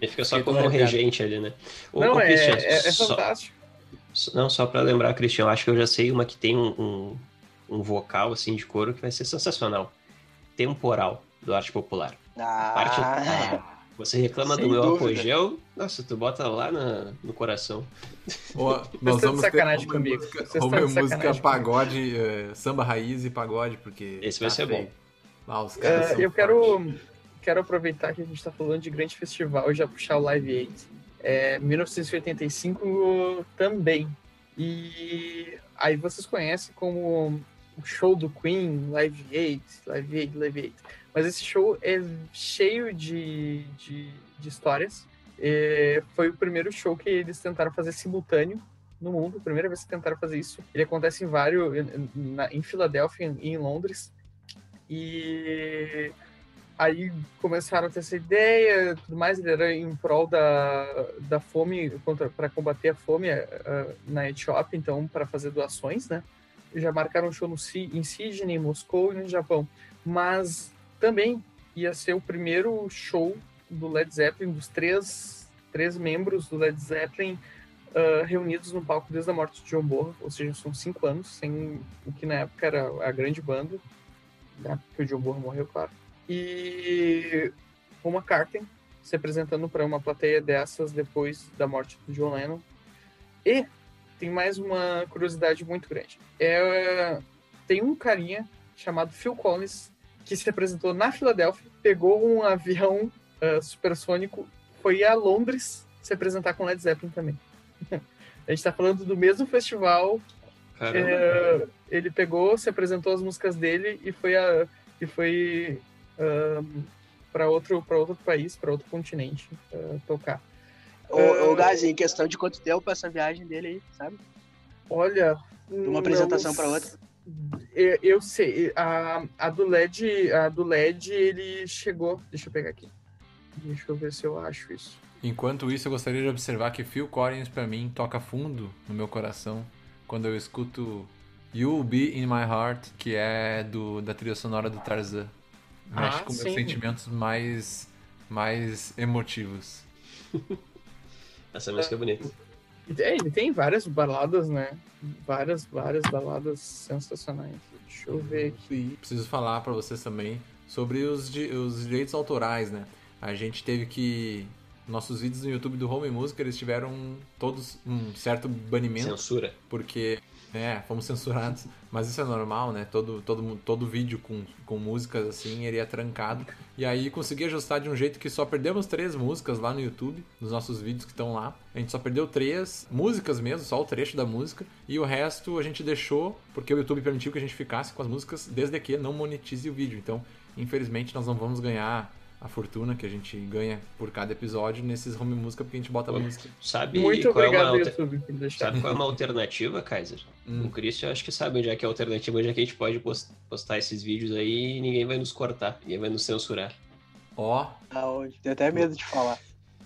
Ele fica só como um regente ali, né? Ô, Não, ô, é, Christian, é, é só- fantástico. Não, só pra lembrar, Cristian, eu acho que eu já sei uma que tem um, um, um vocal, assim, de coro que vai ser sensacional. Temporal, do Arte Popular. Parte... Ah, Você reclama do meu dúvida. apogeu, nossa, tu bota lá na- no coração. Ó, estão nós de vamos ter sacanagem como comigo. música, de música sacanagem pagode, eh, samba raiz e pagode, porque Esse vai tá ser feio. bom. Ah, os caras É, são eu fortes. quero quero aproveitar que a gente está falando de grande festival e já puxar o Live Aid. É, 1985 também. E aí vocês conhecem como o show do Queen, Live Aid, Live Aid, Live Aid. Mas esse show é cheio de, de, de histórias. É, foi o primeiro show que eles tentaram fazer simultâneo no mundo, primeira vez que tentaram fazer isso. Ele acontece em vários, na, em Filadélfia e em Londres. E aí começaram a ter essa ideia, tudo mais. Ele era em prol da, da fome, para combater a fome uh, na Etiópia, então, para fazer doações, né? Já marcaram show no, em Sydney, em Moscou e no Japão. Mas também ia ser o primeiro show do Led Zeppelin, dos três, três membros do Led Zeppelin uh, reunidos no palco desde a morte de John Bonham, ou seja, são cinco anos, sem o que na época era a grande banda, né, porque o John Bonham morreu, claro. E Paul McCartney se apresentando para uma plateia dessas depois da morte do John Lennon. E tem mais uma curiosidade muito grande. É, tem um carinha chamado Phil Collins que se apresentou na Filadélfia, pegou um avião uh, supersônico, foi a Londres se apresentar com Led Zeppelin também. a gente está falando do mesmo festival. É, ele pegou, se apresentou as músicas dele e foi a e foi um, para outro para outro país, para outro continente uh, tocar. Uh, ô Gazi, em questão de quanto tempo essa viagem dele aí, sabe? Olha, de uma apresentação para outra. Eu, eu, sei, a, a do LED, a do LED ele chegou, deixa eu pegar aqui. Deixa eu ver se eu acho isso. Enquanto isso, eu gostaria de observar que Phil Collins, para mim, toca fundo no meu coração quando eu escuto You'll Be In My Heart, que é do, da trilha sonora do Tarzan. Mexe ah, com sim. meus sentimentos mais, mais emotivos. Essa música é bonita. É, ele tem várias baladas, né? Várias, várias baladas sensacionais. Deixa eu ver aqui. Preciso falar para vocês também sobre os, os direitos autorais, né? A gente teve que nossos vídeos no YouTube do Home Music, eles tiveram todos um certo banimento. Censura. Porque, é, fomos censurados. Mas isso é normal, né? Todo, todo, todo vídeo com, com músicas assim, ele é trancado. E aí consegui ajustar de um jeito que só perdemos três músicas lá no YouTube, nos nossos vídeos que estão lá. A gente só perdeu três músicas mesmo, só o trecho da música. E o resto a gente deixou, porque o YouTube permitiu que a gente ficasse com as músicas, desde que não monetize o vídeo. Então, infelizmente, nós não vamos ganhar a fortuna que a gente ganha por cada episódio nesses home música, porque a gente bota a música. Sabe Muito qual obrigado, é uma YouTube, por deixar. Sabe qual é uma alternativa, Kaiser? Hum. O Christian acho que sabe onde é que é a alternativa, onde é que a gente pode postar esses vídeos aí e ninguém vai nos cortar, ninguém vai nos censurar. Ó. Oh. Aonde? Tenho até medo de falar.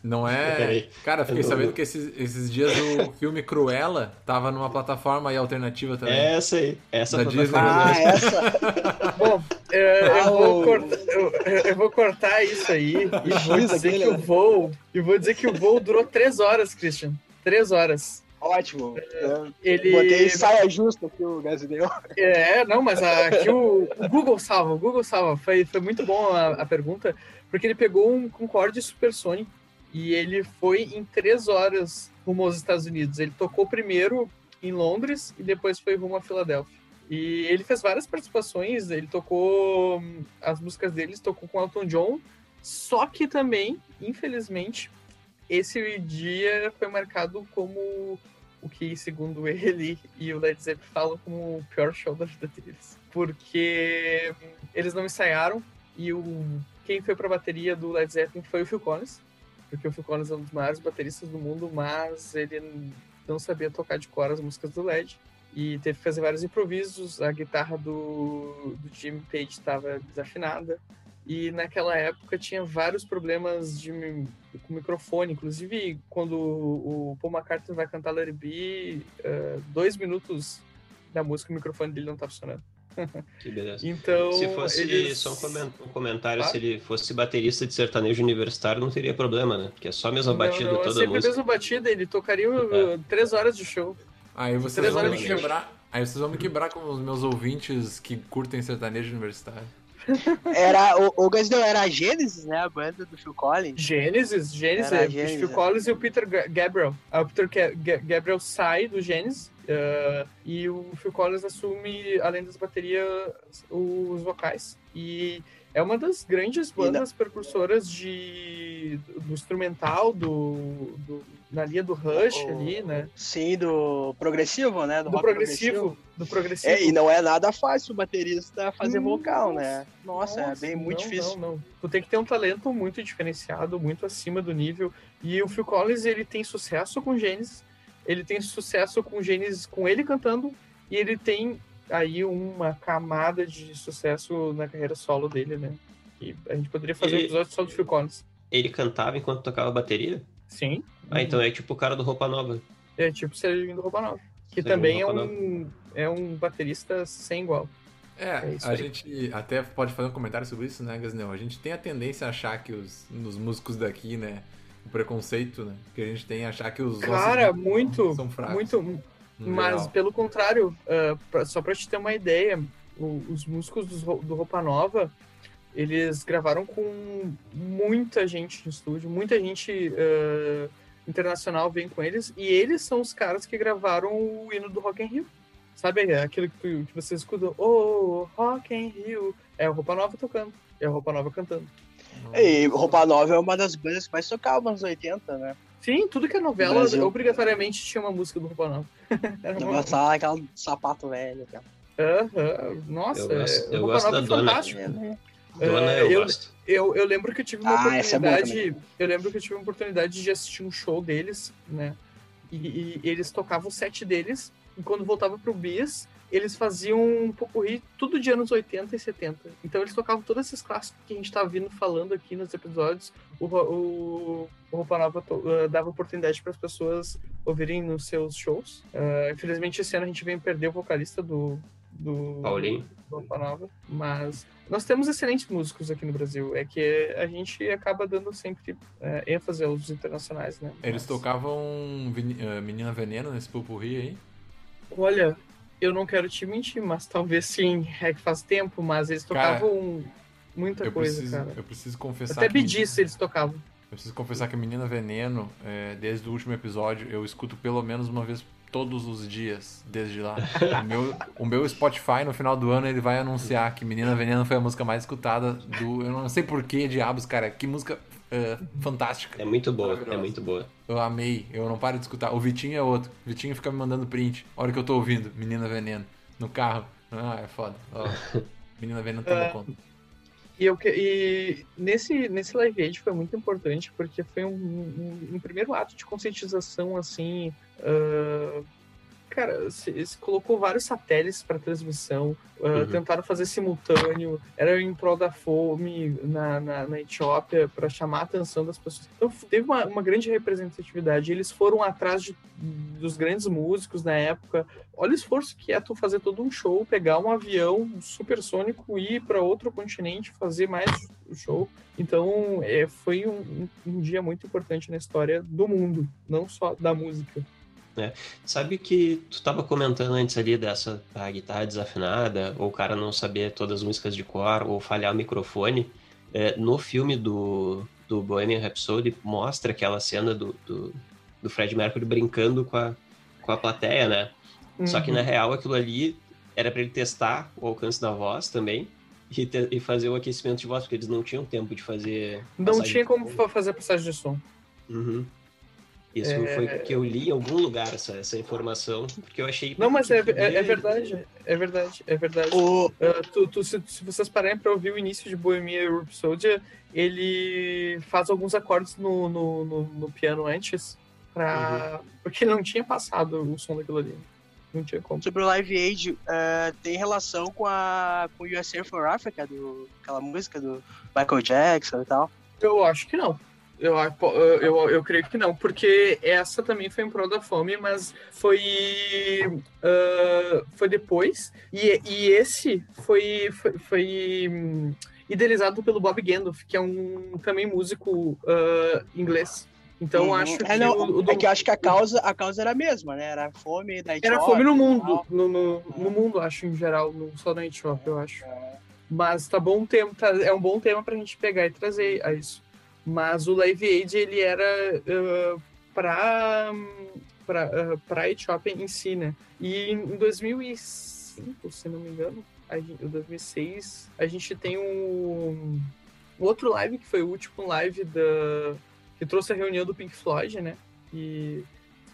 Não é. Cara, fiquei sabendo que esses, esses dias o filme Cruella tava numa plataforma aí alternativa também. É essa aí. Essa da Disney. Ah, essa. Bom, eu, eu, vou cortar, eu, eu, vou cortar isso aí e vou dizer que o voo. E vou dizer que o voo durou três horas, Christian. Três horas. Ótimo. Ele... Botei saia justa que o Gás deu. É, não, mas aqui o, o, Google salva, o Google salva. Foi, foi muito bom a, a pergunta, porque ele pegou um Concorde supersônico e ele foi em três horas rumo aos Estados Unidos. Ele tocou primeiro em Londres e depois foi rumo a Filadélfia. E ele fez várias participações, ele tocou as músicas dele, tocou com Elton John, só que também, infelizmente, esse dia foi marcado como o que, segundo ele e o Led Zeppelin falam, como o pior show da vida deles. Porque eles não ensaiaram e o, quem foi para a bateria do Led Zeppelin foi o Phil Collins porque o Phil Collins é um dos maiores bateristas do mundo, mas ele não sabia tocar de cor as músicas do LED e teve que fazer vários improvisos. A guitarra do, do Jimmy Page estava desafinada e naquela época tinha vários problemas de, com microfone. Inclusive, quando o Paul McCartney vai cantar Let It Be, uh, dois minutos da música o microfone dele não está funcionando. Que beleza. Então, se fosse eles... só um comentário, ah? se ele fosse baterista de sertanejo universitário, não teria problema, né? Porque é só a mesma batida não, não, toda a música. a mesma batida, ele tocaria é. três horas de show. Aí vocês vão me quebrar. Aí vocês vão me quebrar com os meus ouvintes que curtem sertanejo universitário. Era o, o Gasdão era a Gênesis, né? A banda do Phil Collins. Gênesis, Gênesis, é, Gênesis, Phil é. Collins e o Peter Gabriel. O Peter Gabriel sai do Gênesis Uh, e o Phil Collins assume, além das baterias, os vocais. E É uma das grandes bandas percursoras de, do instrumental, do, do- na linha do Rush O- ali, né? Sim, do progressivo, né? Do, Do rock progressivo. Do progressivo. É, e não é nada fácil o baterista fazer Nossa, vocal, né? Nossa, é bem muito não, difícil. Não, não. Tu tem que ter um talento muito diferenciado, muito acima do nível. E o Phil Collins, ele tem sucesso com Gênesis, ele tem sucesso com Gênesis com ele cantando, e ele tem aí uma camada de sucesso na carreira solo dele, né? E a gente poderia fazer um episódio só do Phil Collins. Ele cantava enquanto tocava bateria? Sim. Ah, então é tipo o cara do Roupa Nova. É tipo Serginho do Roupa Nova. Que Serginho também é um, é um baterista sem igual. É, É a aí. gente até pode fazer um comentário sobre isso, né, Gasnel? A gente tem a tendência a achar que os, nos músicos daqui, né, o preconceito, né, que a gente tem a achar que os Cara, nossos muito, são fracos. muito, Mas, geral. pelo contrário, ah, pra- só pra te ter uma ideia, o- os músicos Ro- do Roupa Nova, eles gravaram com muita gente no estúdio, muita gente ah, internacional vem com eles, e eles são os caras que gravaram o hino do Rock in Rio. Sabe aquele que, tu- que você escuta, oh, Rock in Rio, é o Roupa Nova tocando, é o Roupa Nova cantando. E Roupa Nova é uma das bandas que mais tocavam nos 80, né? Sim, tudo que é novela, Brasil. obrigatoriamente tinha uma música do Roupa Nova. Era uma- gostava daquela sapato velho. Cara. Aham, Nossa, Eu gosto- é, eu Roupa gosto Nova da é dona. fantástico. Dona É, eu, eu- gosto. Eu, eu lembro que eu tive uma Ah, essa é boa oportunidade. eu lembro que eu tive uma oportunidade de assistir um show deles, né? E, e eles tocavam o set deles, e quando voltava pro bis, eles faziam um popurrí tudo de anos 80 e 70. Então eles tocavam todos esses clássicos que a gente tá vindo falando aqui nos episódios. O, o, o Roupa Nova to- eh, dava oportunidade para as pessoas ouvirem nos seus shows. Ah, infelizmente, esse ano a gente veio perder o vocalista do. Do Paulinho. do Nova, mas nós temos excelentes músicos aqui no Brasil. É que a gente acaba dando sempre é, ênfase aos internacionais, né? Eles Mas, tocavam eh, Menina Veneno nesse pupurri aí? Olha, eu não quero te mentir, mas talvez sim. É que faz tempo, mas eles Cara, tocavam muita Eu coisa, preciso, cara. eu preciso confessar Até que... Bidice eles tocavam. Eu preciso confessar que a Menina Veneno, é, desde o último episódio, eu escuto pelo menos uma vez todos os dias, desde lá. O meu, o meu Spotify, no final do ano, ele vai anunciar que Menina Veneno foi a música mais escutada do... Eu não sei por que, diabos, cara. Que música é, fantástica. É muito boa, é muito boa. Eu amei, eu não paro de escutar. O Vitinho é outro. O Vitinho fica me mandando print. A hora que eu tô ouvindo, Menina Veneno, no carro. Ah, é foda. Ó, Menina Veneno tomou É. conta. E, eu, e nesse, nesse live aid foi muito importante, porque foi um, um- um primeiro ato de conscientização, assim. ah, cara, se, se colocou vários satélites para transmissão, ah, Uhum. tentaram fazer simultâneo, era em prol da fome na, na, na Etiópia, para chamar a atenção das pessoas. Então teve uma, uma grande representatividade. Eles foram atrás de, dos grandes músicos na época, olha o esforço que é tu fazer todo um show, pegar um avião supersônico e ir para outro continente, fazer mais show. Então, é, foi um- um dia muito importante na história do mundo, não só da música. Sabe que tu tava comentando antes ali dessa a guitarra desafinada, ou o cara não saber todas as músicas de cor, ou falhar o microfone. É, no filme do, do Bohemian Rhapsody, mostra aquela cena do, do, do Fred Mercury brincando com a, com a plateia, né? Só que Uhum. na real aquilo ali era para ele testar o alcance da voz também e, te- e fazer o aquecimento de voz, porque eles não tinham tempo de fazer. Não tinha como fazer a passagem de som. Uhum. Isso É. foi que eu li em algum lugar essa, essa informação, porque eu achei. Não, mas é, é, é verdade, é verdade, é verdade. O, Ah, tu- tu- se, se vocês pararem para ouvir o início de Bohemian Rhapsody, ele faz alguns acordes no, no, no- no piano antes, pra... porque ele não tinha passado o som daquilo ali. Não tinha como. sobre o Live Aid, eh, tem relação com a com o USA for Africa, do, aquela música do Michael Jackson e tal. Eu acho que não. Eu, eu, eu, eu creio que não, porque essa também foi em prol da fome, mas foi, ah, foi depois. E, e esse foi, foi, foi, hum, idealizado pelo Bob Geldof, que é um também músico ah, inglês. Então Uhum. acho que é, não, o, o do- é que acho que a causa, a causa era a mesma, né? Era a fome da era fome no mundo, no, no, no mundo, acho, em geral, não só na Etiópia, eu acho. Mas tá bom tema, tá- é um bom tema pra gente pegar e trazer a isso. Mas o Live Aid, ele era uh, pra, pra, ah, pra Etiópia em si, né? E em 2005, se não me engano, a gente, o 2006, a gente tem um, um outro live que foi o último live da que trouxe a reunião do Pink Floyd, né? E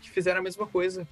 que fizeram a mesma coisa.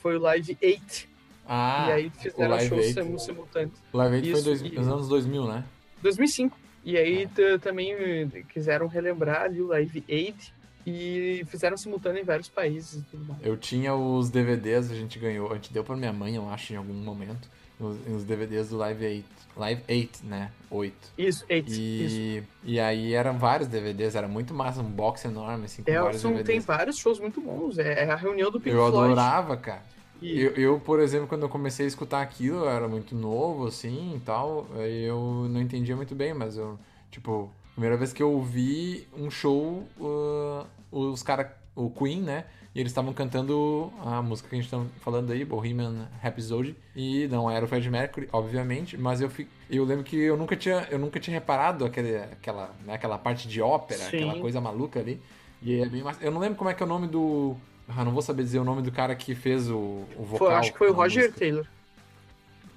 Foi o live 8. Ah, e aí fizeram Live shows 8. simultâneos. Live Aid foi Isso, dois, e- nos anos 2000, né? 2005. E aí t- também eh, quiseram relembrar ali o Live Aid e fizeram simultâneo em vários países e tudo mais. Eu tinha os DVDs, a gente ganhou, a gente deu pra minha mãe, eu acho, em algum momento, os, os DVDs do Live 8. Live 8, né? 8. Isso, Aid. Isso. E, e aí eram vários DVDs, era muito massa, um box enorme, assim, com É, vários são, tem DVDs. vários shows muito bons. É, é a reunião do Pink Eu Floyd. adorava, cara. E- Eu, eu, por exemplo, quando eu comecei a escutar aquilo, eu era muito novo, assim, e tal, aí eu não entendia muito bem, mas eu, tipo, primeira vez que eu ouvi um show, uh, os caras, o Queen, né, e eles estavam cantando a música que a gente tá falando aí, Bohemian Rhapsody, e não era o Fred Mercury, obviamente, mas eu, fi, eu lembro que eu nunca tinha, eu nunca tinha reparado aquele, aquela, né, aquela parte de ópera, Sim. aquela coisa maluca ali, e é bem massa. Eu não lembro como é que é o nome do... Ah, não vou saber dizer o nome do cara que fez o, o vocal. Foi, acho que foi o Roger música. Taylor.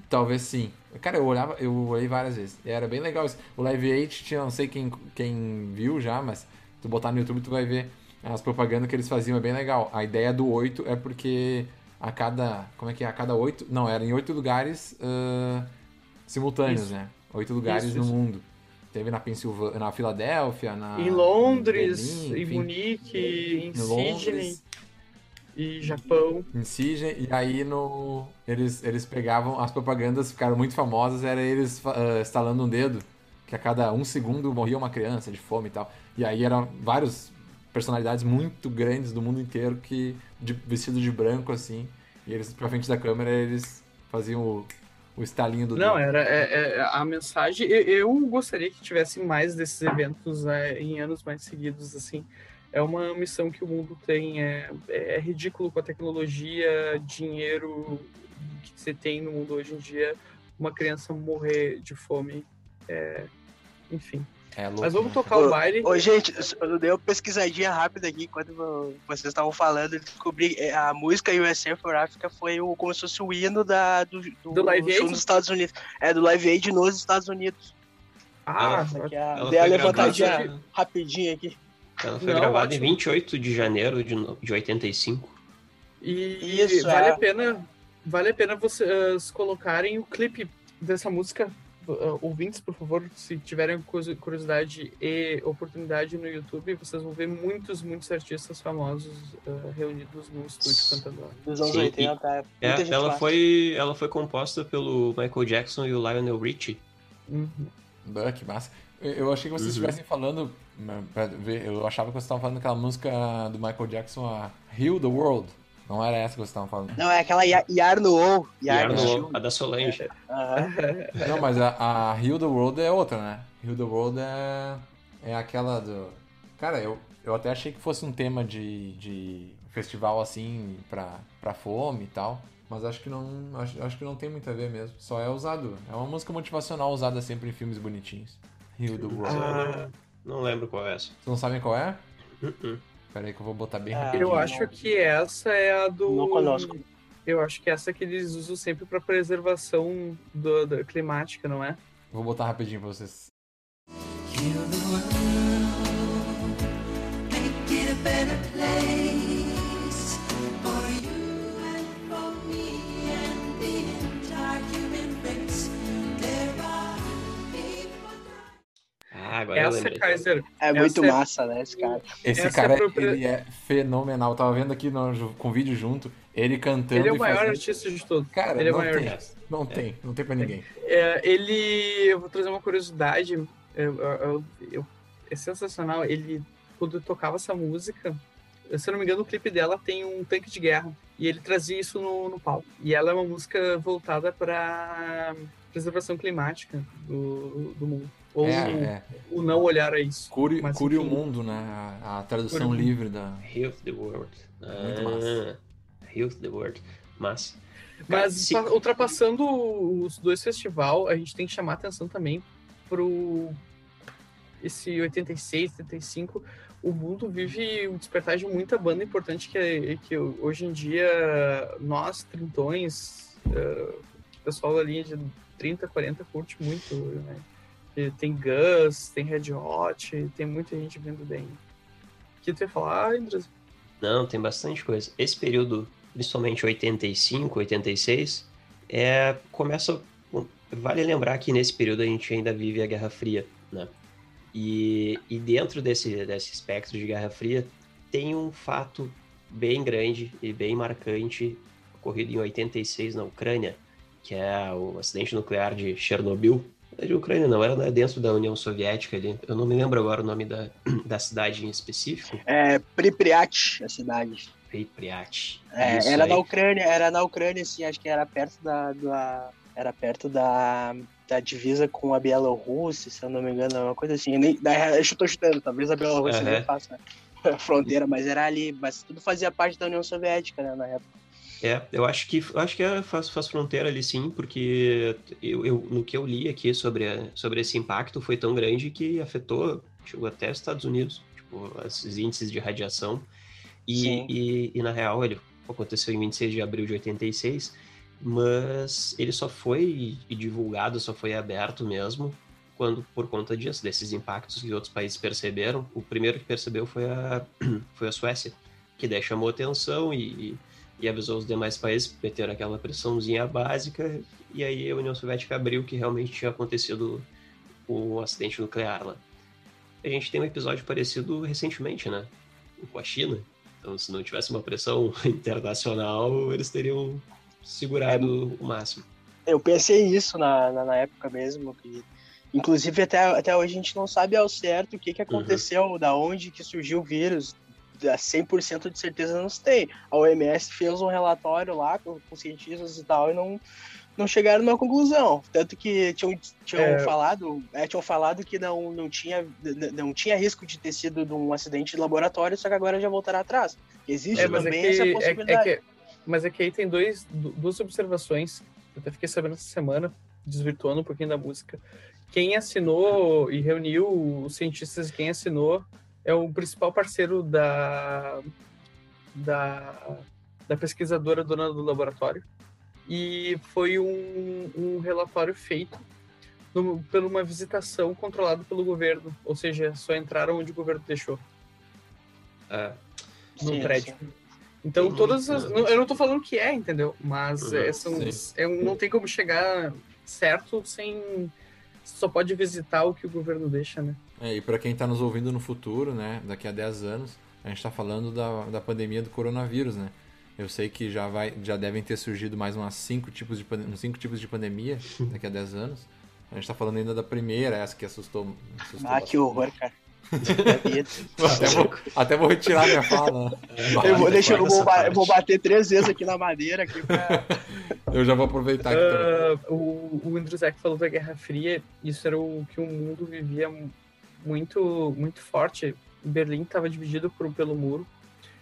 Talvez sim. Cara, eu olhava, eu olhei várias vezes. E era bem legal isso. O Live 8 tinha, não sei quem, quem viu já, mas tu botar no YouTube tu vai ver as propagandas que eles faziam, é bem legal. A ideia do 8 é porque a cada. Como é que é? A cada 8. Não, era em 8 lugares ah, simultâneos, Isso. né? 8 lugares Isso, no isso. mundo. Teve na Pensilvânia, na Filadélfia, na. em Londres, Berlim, em. Munique, em Em Sydney Londres. E Japão. em Sydney, e aí no eles, eles pegavam as propagandas ficaram muito famosas era eles ah, estalando um dedo que a cada um segundo morria uma criança de fome e tal e aí eram vários personalidades muito grandes do mundo inteiro que de, vestido de branco assim e eles pra frente da câmera eles faziam o, o estalinho do Não, dedo era é- é, a mensagem. Eu, eu gostaria que tivesse mais desses eventos é, em anos mais seguidos, assim. É uma missão que o mundo tem. É, é ridículo com a tecnologia, dinheiro que você tem no mundo hoje em dia. Uma criança morrer de fome. é, enfim. é louco, Mas vamos né? tocar o baile. Ô, gente, eu dei uma pesquisadinha rápida aqui enquanto vocês estavam falando. Eu descobri é, a música USA for Africa foi o, como se fosse o hino da, do, do, Do Live Aid? nos Estados Unidos. É, do Live Aid nos Estados Unidos. Ah, Ela Aqui, a, dei a levantadinha rapidinha aqui. Ela foi Não, gravada em ótimo. 28 de janeiro de, no- de 85. E Isso, vale é. a pena, vale a pena vocês colocarem o clipe dessa música. Uh, ouvintes, por favor, se tiverem curiosidade e oportunidade no YouTube, vocês vão ver muitos, muitos artistas famosos uh, reunidos num estúdio cantando lá. Dos anos Sim, 80. É, É, gente ela, lá. foi, ela foi composta pelo Michael Jackson e o Lionel Richie. Uhum. Bah, que massa. Eu- achei que vocês Uhum. estivessem falando. né, ver, Eu achava que vocês estavam falando daquela música do Michael Jackson, a Heal the World. Não era essa que vocês estavam falando. Não, é aquela Ya- Yar no O. Yar no O. a da Solange. Aham. Não, mas a, a Heal the World é outra, né? Heal the World é, é aquela do. Cara, eu, eu até achei que fosse um tema de, de festival assim pra, pra fome e tal. Mas acho que não. Acho, acho que não tem muito a ver mesmo. Só é usado. É uma música motivacional usada sempre em filmes bonitinhos. Heal the World. Ah, Não lembro qual é essa. Vocês não sabem qual é? Uh-uh. Pera aí que eu vou botar bem Ah, rapidinho. eu acho que essa é a do. Não conosco. Eu acho que essa que eles usam sempre para preservação do, da climática, não é? Vou botar rapidinho pra vocês. Heal the world, Ah, agora Essa, lembrei. Kaiser, É muito Essa é- massa, né, esse cara. Esse Essa cara, é a própria- ele é fenomenal. Eu tava vendo aqui no, com o vídeo junto, ele cantando ele é o maior fazendo... artista de todos. Cara, ele é o não maior tem, artista. não tem, não tem pra ninguém. É, ele. Eu vou trazer uma curiosidade. eu- eu- eu- eu- é sensacional. Ele, quando tocava essa música, se eu não me engano, o clipe dela tem um tanque de guerra. E ele trazia isso no, no palco. E ela é uma música voltada para preservação climática do, do mundo. Ou É, o, é. o não olhar a isso. Cure, Mas, cure o mundo, né? A, a tradução o livre da. Heal the World. Muito ah, massa. Heal the World. Mas. Mas se- pa- ultrapassando os dois festivais, a gente tem que chamar atenção também pro esse 86, 85, o mundo vive um despertar de muita banda importante que, que hoje em dia nós, trintões, eh, pessoal da linha de 30, 40 curte muito, né? Tem Gus, tem Red Hot, tem muita gente vindo bem. O que tu ia falar, Andres? Não, tem bastante coisa. Esse período, principalmente 85, 86, é, começa. Vale lembrar que nesse período a gente ainda vive a Guerra Fria, né? E, e dentro desse, desse espectro de Guerra Fria tem um fato bem grande e bem marcante ocorrido em 86 na Ucrânia, que é o acidente nuclear de Chernobyl. De Ucrânia não, era dentro da União Soviética ali. Eu não me lembro agora o nome da, da cidade em específico. É Pripyat, a cidade. Pripyat. É, Isso era aí. na Ucrânia, era na Ucrânia, sim, acho que era perto da, da era perto da, da divisa com a Bielorrússia, se eu não me engano, uma coisa assim. Eu, nem, eu tô chutando, talvez a Bielorrússia Aham. nem faça a fronteira, mas era ali, mas tudo fazia parte da União Soviética, né, na época. É, eu acho que acho que é- faz, faz fronteira ali sim, porque eu, eu- no que eu li aqui sobre, a- sobre esse impacto foi tão grande que afetou, chegou até os Estados Unidos, tipo, esses índices de radiação. E, e, e, na real, ele aconteceu em 26 de abril de 86, mas ele só foi divulgado, só foi aberto mesmo quando por conta disso, desses impactos que outros países perceberam. O primeiro que percebeu foi a, foi a Suécia, que daí chamou atenção e, e avisou os demais países, meteram aquela pressãozinha básica, e aí a União Soviética abriu que realmente tinha acontecido o acidente nuclear lá. A gente tem um episódio parecido recentemente, né? Com a China. Então, se não tivesse uma pressão internacional, eles teriam segurado o máximo. Eu pensei nisso na, na, na época mesmo, que inclusive até, até hoje a gente não sabe ao certo o que, que aconteceu, da onde que surgiu o vírus, 100% de certeza não se tem. A OMS fez um relatório lá com, com cientistas e tal e não, não chegaram numa conclusão. Tanto que tinham, tinham É. falado, é, tinham falado que não, não, tinha, não tinha risco de ter sido de um acidente de laboratório, só que agora já voltaram atrás. Existe É, mas é também que, essa é- é possibilidade. que- mas é que aí tem dois, du- duas observações. Eu até fiquei sabendo essa semana, desvirtuando um pouquinho da música. Quem assinou e reuniu os cientistas, quem assinou é o principal parceiro da, da, da pesquisadora dona do laboratório. E foi um, um relatório feito no- por uma visitação controlada pelo governo. Ou seja, só entraram onde o governo deixou É, no Sim, prédio. sim. Então, Uhum. todas as. não- Eu não tô falando que é, entendeu? Mas Uhum, é, são, é um- não tem como chegar certo sem. Só pode visitar o que o governo deixa, né? É, e para quem está nos ouvindo no futuro, né, daqui a 10 anos, a gente está falando da, da pandemia do coronavírus, né? Eu sei que já, vai, já devem ter surgido mais umas cinco tipos de, uns cinco tipos de pandemia daqui a 10 anos. A gente está falando ainda da primeira, essa que assustou. assustou Ah, que horror, cara. Até vou, até vou retirar minha fala. né? Eu vou, deixa, eu, vou, eu vou bater três vezes aqui na madeira aqui pra... Eu já vou aproveitar aqui também. Ah, o, o Andruzek falou da Guerra Fria, isso era o que o mundo vivia muito, muito forte. Berlim estava dividido por, pelo muro.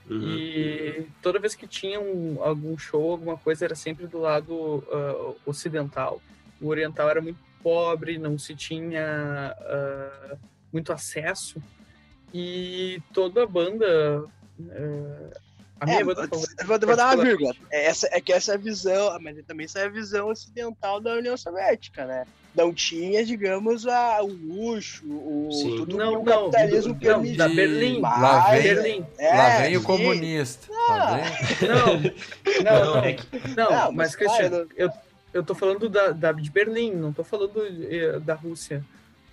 uhum. E toda vez que tinha um- algum show, alguma coisa, era sempre do lado ah, ocidental. O oriental era muito pobre, não se tinha ah, muito acesso. E toda a banda. ah, a minha É, banda eu favorita. vou, eu vou dar uma vírgula. É, essa, é que essa é a visão, mas também essa é a visão ocidental da União Soviética, né? Não tinha, digamos, a, o luxo, o, Sim. tudo Não, que o não, capitalismo não, permite. da Berlim. Mas- Lá vem, Berlim. É, lá vem o sim. comunista. Lá vem. Não, não, não. é que- Não, Não, mas, mas, Cristiano, eu, eu tô falando da, da, de Berlim, não tô falando eh, da Rússia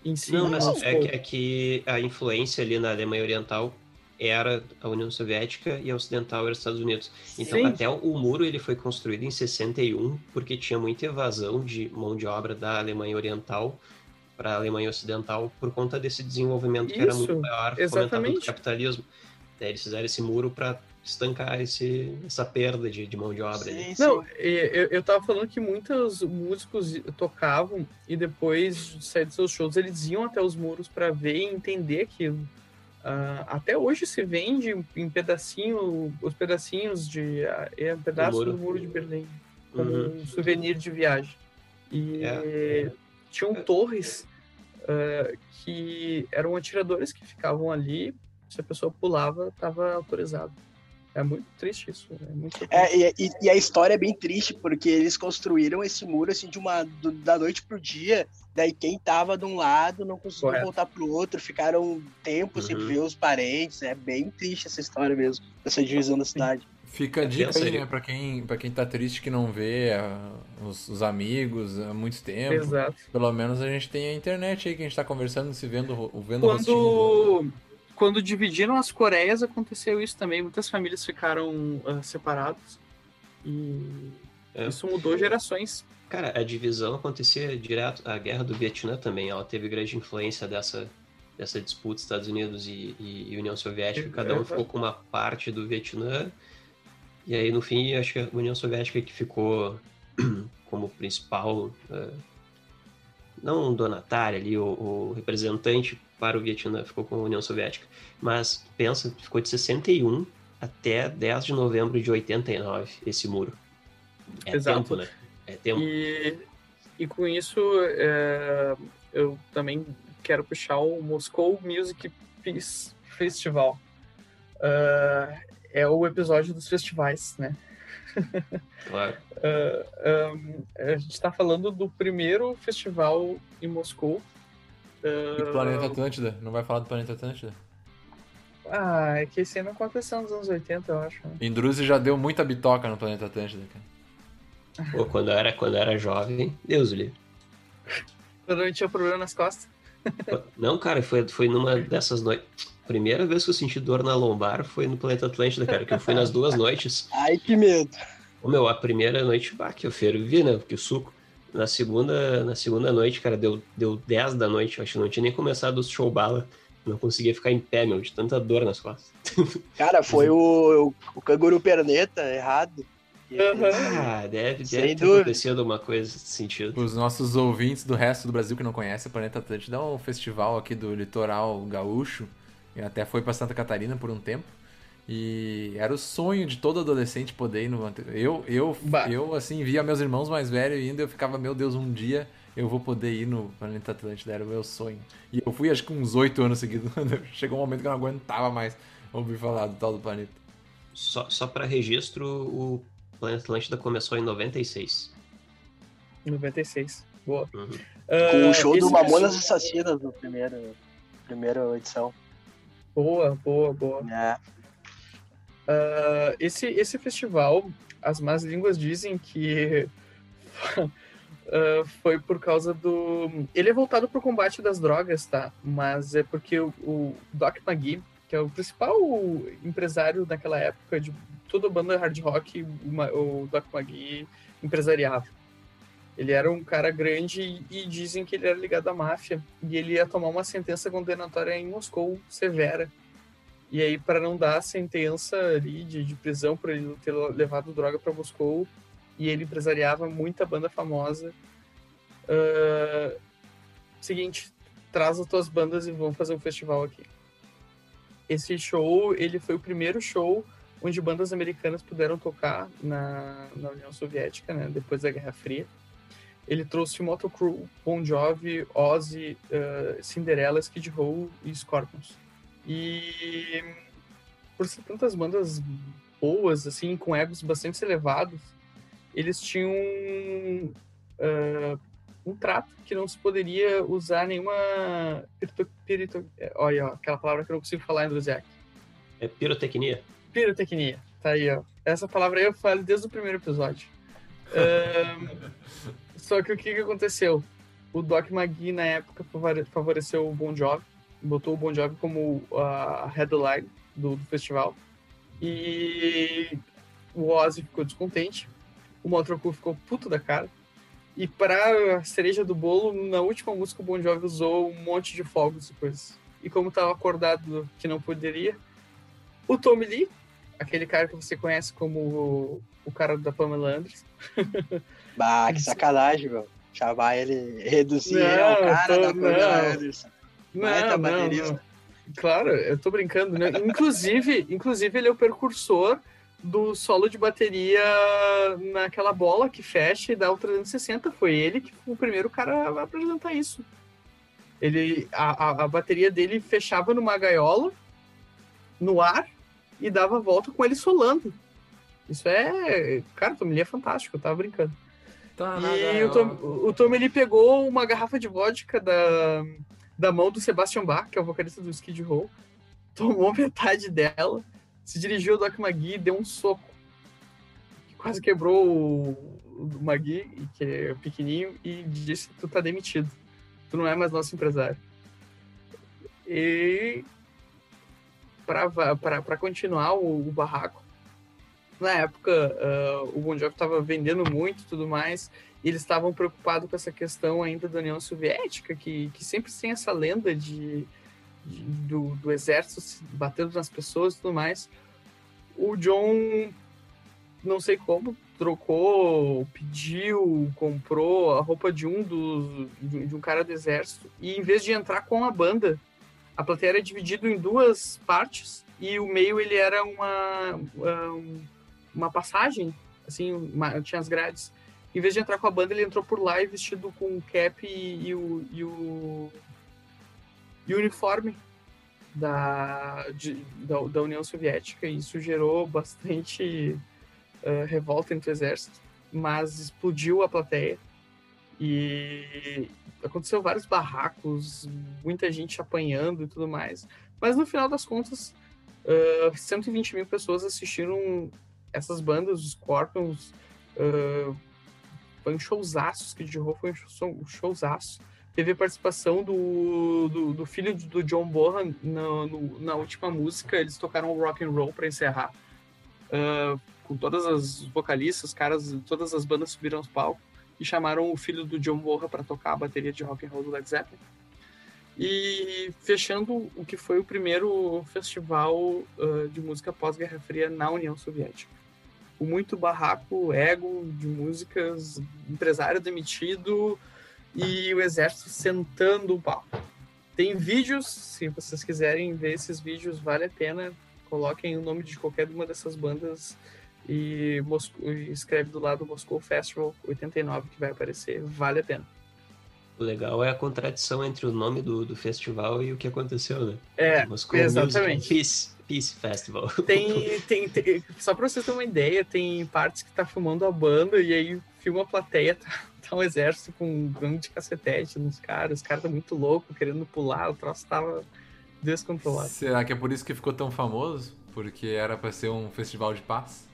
em si. Não, mas é que, é que a influência ali na Alemanha Oriental era a União Soviética e a Ocidental era os Estados Unidos. Então, Sim. até o muro ele foi construído em 61 porque tinha muita evasão de mão de obra da Alemanha Oriental para a Alemanha Ocidental por conta desse desenvolvimento que era muito Isso, maior fomentado pelo exatamente. capitalismo. Daí eles fizeram esse muro para estancar esse, essa perda de, de mão de obra. Sim, sim. Não, e- eu, eu tava falando que muitos músicos tocavam e depois de sair dos seus shows eles iam até os muros para ver e entender aquilo. Ah, até hoje se vende em pedacinho, os pedacinhos de ah, é um pedaço muro. do muro de Berlim como Uhum. um souvenir de viagem. E É. tinham torres ah, que eram atiradores que ficavam ali. Se a pessoa pulava, estava autorizado. É muito triste isso. É, muito triste. É, e, e- a história é bem triste, porque eles construíram esse muro assim de uma do- da noite pro dia. Daí quem tava de um lado não conseguiu Correto. voltar pro outro, ficaram um tempo sem Uhum. ver os parentes. É bem triste essa história mesmo, essa divisão da cidade. Fica a dica Pensa aí, né, pra quem, pra quem tá triste que não vê ah, os, os amigos há muito tempo. Exato. Pelo menos a gente tem a internet aí que a gente tá conversando, se vendo, vendo o rostinho do outro. Quando, dividiram as Coreias, aconteceu isso também. Muitas famílias ficaram ah, separadas. E É. isso mudou gerações. Cara, a divisão acontecia direto. A guerra do Vietnã também, ela teve grande influência dessa, dessa disputa Estados Unidos e, e- União Soviética. Cada um ficou com uma parte do Vietnã. E aí, no fim, acho que a União Soviética que ficou como principal, eh, não donatária ali, o, o representante para o Vietnã ficou com a União Soviética. Mas pensa, ficou de 61 até 10 de novembro de 89 esse muro. É Exato. tempo, né? É tempo. E, e com isso, é, eu também quero puxar o Moscow Music Peace Festival. Ah, é o episódio dos festivais, né? Claro. Ah, um, a gente está falando do primeiro festival em Moscou. E do Planeta Atlântida. Não vai falar do Planeta Atlântida? Ah, é que esse ano aconteceu nos anos 80, eu acho. né? Indruzi já deu muita bitoca no Planeta Atlântida, cara. Pô, quando eu era, quando eu era jovem, Deus o livre. Quando eu tinha problema nas costas. Não, cara, foi, foi numa dessas noites. Primeira vez que eu senti dor na lombar foi no Planeta Atlântida, cara, que eu fui nas duas noites. Ai, que medo. Ô, meu, a primeira noite, bah, que eu fervi, né, porque o suco. Na segunda, na segunda noite, cara, deu, deu 10 da noite, eu acho que não tinha nem começado os show bala. Não conseguia ficar em pé, meu, de tanta dor nas costas. Cara, foi o, o, o canguru perneta errado. E- Aham. Ah, deve, deve ter dúvida. acontecido uma coisa nesse sentido. Os nossos ouvintes do resto do Brasil que não conhecem, o Planeta Atlântida é um festival aqui do litoral gaúcho. E até foi pra Santa Catarina por um tempo. E era o sonho de todo adolescente poder ir no. Eu, eu, Bah. eu assim, via meus irmãos mais velhos indo, eu ficava, meu Deus, um dia eu vou poder ir no Planeta Atlântida, era o meu sonho. E eu fui acho que uns oito anos seguidos. Chegou um momento que eu não aguentava mais ouvir falar do tal do planeta. Só, só para registro, o Planeta Atlântida começou em 96. 96. Boa. Uhum. Com Ah, o show do Mamonas Assassinas no primeiro, primeira edição. Boa, boa, boa. É. Ah, esse, esse festival, as más línguas dizem que ah, foi por causa do. Ele é voltado para o combate das drogas, tá? Mas é porque o, o Doc McGee, que é o principal empresário naquela época de toda a banda hard rock, o Doc McGee empresariava. Ele era um cara grande e dizem que ele era ligado à máfia. E ele ia tomar uma sentença condenatória em Moscou, severa. E aí, para não dar a sentença ali de, de prisão por ele ter levado droga para Moscou, e ele empresariava muita banda famosa. ah, seguinte, traz as tuas bandas e vamos fazer um festival aqui. Esse show, ele foi o primeiro show onde bandas americanas puderam tocar na, na União Soviética, né, depois da Guerra Fria. Ele trouxe Motley Crue, Bon Jovi, Ozzy, ah, Cinderella, Skid Row e Scorpions. E por ser tantas bandas boas, assim, com egos bastante elevados, eles tinham ah, um trato que não se poderia usar nenhuma pirito, pirito, é, olha, ó, aquela palavra que eu não consigo falar em Drusiak. É pirotecnia? Pirotecnia. Tá aí, ó. Essa palavra aí eu falo desde o primeiro episódio. Ahn, só que o que, que aconteceu? O Doc McGee, na época, favore- favoreceu o Bon Jovi, botou o Bon Jovi como a headline do, do festival. E o Ozzy ficou descontente, o Motrocu ficou puto da cara. E para a cereja do bolo, na última música, o Bon Jovi usou um monte de fogos e coisas. E como estava acordado que não poderia, o Tommy Lee, aquele cara que você conhece como o, o cara da Pamela Anderson, Bah, que sacanagem, meu. Chamar ele, reduzir Não, ele ao cara tô- da Pamela não. Anderson. Baita Não, não, baterista. não. Claro, eu tô brincando, né? Inclusive, inclusive ele é o precursor do solo de bateria naquela bola que fecha e dá o 360. Foi ele que foi o primeiro cara a apresentar isso. Ele, a, a, a bateria dele fechava numa gaiola, no ar, e dava a volta com ele solando. Isso é. Cara, o Tommy Lee é fantástico, eu tava brincando. Tá, E o Tom, o Tom ele pegou uma garrafa de vodka da, da mão do Sebastian Bach, que é o vocalista do Skid Row, tomou metade dela, se dirigiu ao Doc Magui e deu um soco. Quase quebrou o, o Magui, que é pequenininho, e disse: Tu tá demitido. Tu não é mais nosso empresário. E para continuar o, o barraco, na época uh, o Bon Jovi estava vendendo muito tudo mais, e eles estavam preocupados com essa questão ainda da União Soviética, que, que sempre tem essa lenda de do, do, exército batendo nas pessoas e tudo mais. O John, não sei como, trocou, pediu, comprou a roupa de um dos de, um cara do exército e em vez de entrar com a banda, a plateia era dividida em duas partes e o meio ele era uma uma passagem, assim, uma, tinha as grades. Em vez de entrar com a banda, ele entrou por lá vestido com o cap e, e o, e o, e o uniforme da, de, da, da, União Soviética. E isso gerou bastante uh, revolta entre o exército, mas explodiu a plateia. E aconteceu vários barracos, muita gente apanhando e tudo mais. Mas no final das contas, uh, 120 mil pessoas assistiram essas bandas, os Scorpions, uh, foi um showzaço, Skid Row foi um showzaço. Teve a participação do, do, do filho do John Bonham na, no, na última música, eles tocaram rock and roll para encerrar. Uh, com todas as vocalistas, caras, todas as bandas subiram aos palcos e chamaram o filho do John Bonham para tocar a bateria de rock and roll do Led Zeppelin. E fechando o que foi o primeiro festival uh, de música pós-Guerra Fria na União Soviética com muito barraco, ego de músicas, empresário demitido e o exército sentando o pau. Tem vídeos, se vocês quiserem ver esses vídeos, vale a pena. Coloquem o nome de qualquer uma dessas bandas e, e escreve do lado Moscou Festival 89 que vai aparecer, vale a pena. O legal é a contradição entre o nome do, do festival e o que aconteceu, né? É, Moscou exatamente. Peace, Peace Festival. Tem, tem, tem, só pra vocês terem uma ideia, tem partes que tá filmando a banda e aí filma a plateia, tá, tá um exército com um gangue de cacetete nos caras, os caras tá muito louco, querendo pular, o troço tava descontrolado. Será que é por isso que ficou tão famoso? Porque era para ser um festival de paz?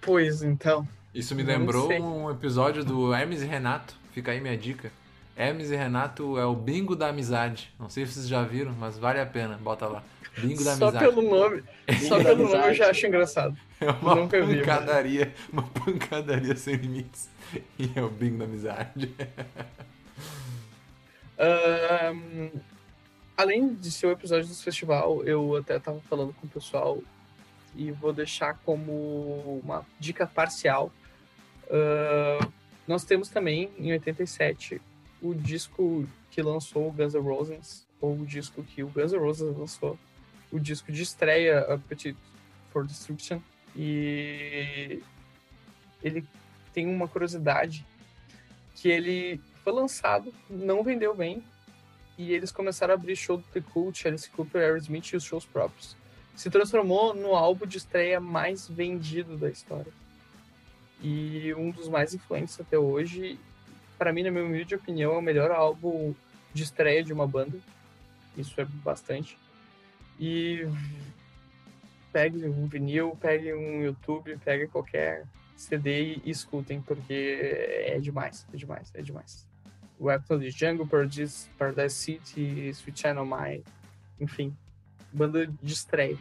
Pois então. Isso me lembrou um episódio do Hermes e Renato. Fica aí minha dica. Hermes e Renato é o bingo da amizade. Não sei se vocês já viram, mas vale a pena. Bota lá. Bingo da só amizade. Pelo nome, só pelo nome eu já acho engraçado. É uma Nunca pancadaria, vi, uma pancadaria sem limites. E é o bingo da amizade. Além de ser o episódio do festival, eu até tava falando com o pessoal e vou deixar como uma dica parcial. Uh, nós temos também, em 87, o disco que lançou o Guns N' Roses, ou o disco que o Guns N' Roses lançou, o disco de estreia Appetite for Destruction e ele tem uma curiosidade que ele foi lançado, não vendeu bem e eles começaram a abrir show do The Cult, Alice Cooper, Aerosmith e os shows próprios. Se transformou no álbum de estreia mais vendido da história. E um dos mais influentes até hoje. Para mim, na minha humilde opinião, é o melhor álbum de estreia de uma banda. Isso é bastante. E pegue um vinil, pegue um YouTube, pegue qualquer CD e escutem, porque é demais, é demais, é demais. Weapon de Jungle, Paradise, Paradise City, Sweet Channel My, enfim, banda de estreia.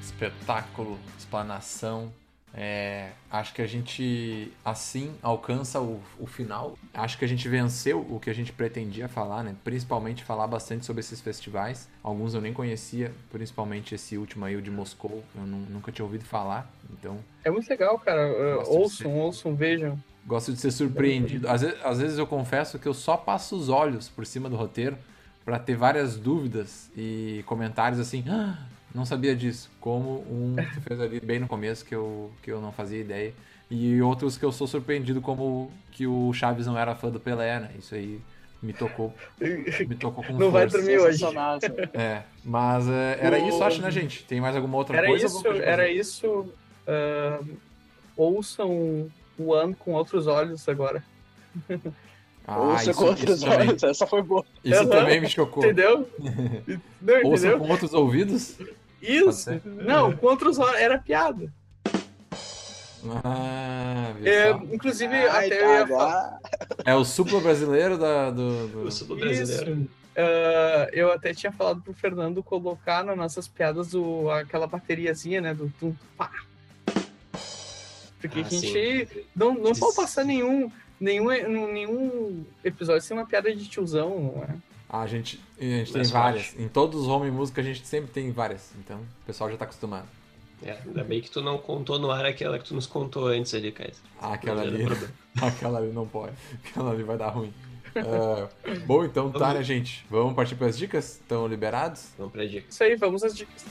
Espetáculo, explanação, é, acho que a gente assim alcança o, o, final. Acho que a gente venceu o que a gente pretendia falar, né? Principalmente falar bastante sobre esses festivais. Alguns eu nem conhecia, principalmente esse último aí, o de Moscou. Eu nunca tinha ouvido falar, então... É muito legal, cara. Ouçam, ser... ouçam, vejam. Gosto de ser surpreendido. Às vezes, às vezes eu confesso que eu só passo os olhos por cima do roteiro para ter várias dúvidas e comentários assim... Ah, não sabia disso. Como um que fez ali bem no começo que eu, que eu não fazia ideia. E outros que eu sou surpreendido, como que o Chaves não era fã do Pelé, né? Isso aí me tocou, me tocou com Não vai força. dormir hoje. É, mas é, era O- isso, acho, né, gente? Tem mais alguma outra Era coisa? isso, era fazer. isso. ah, ouçam o ano com outros olhos agora. Ah, Ouça isso, com outros isso também, olhos, essa foi boa. isso também me chocou. Entendeu? Não, Ouça entendeu? com outros ouvidos? Isso. Não, com outros olhos. Era piada. Ah, viu É, inclusive, Ai, até tá, eu ia falar. É o suplo brasileiro da, do, do- Eu sou brasileiro. Ah, eu até tinha falado pro Fernando colocar nas nossas piadas o, aquela bateriazinha, né? Do tum, pá. Porque Ah, a gente não, não pode passar nenhum, nenhum, nenhum episódio sem uma piada de tiozão, não é? Ah, a gente, a gente tem várias. Em todos os home música a gente sempre tem várias. Então, o pessoal já tá acostumado. É, ainda bem que tu não contou no ar aquela que tu nos contou antes ali, Caio. Ah, aquela Não ali. Aquela ali não pode. Aquela ali vai dar ruim. Ah, bom, então tá, né, gente? Vamos partir para as dicas? Estão liberados? Vamos pra dica. Isso aí, vamos às dicas.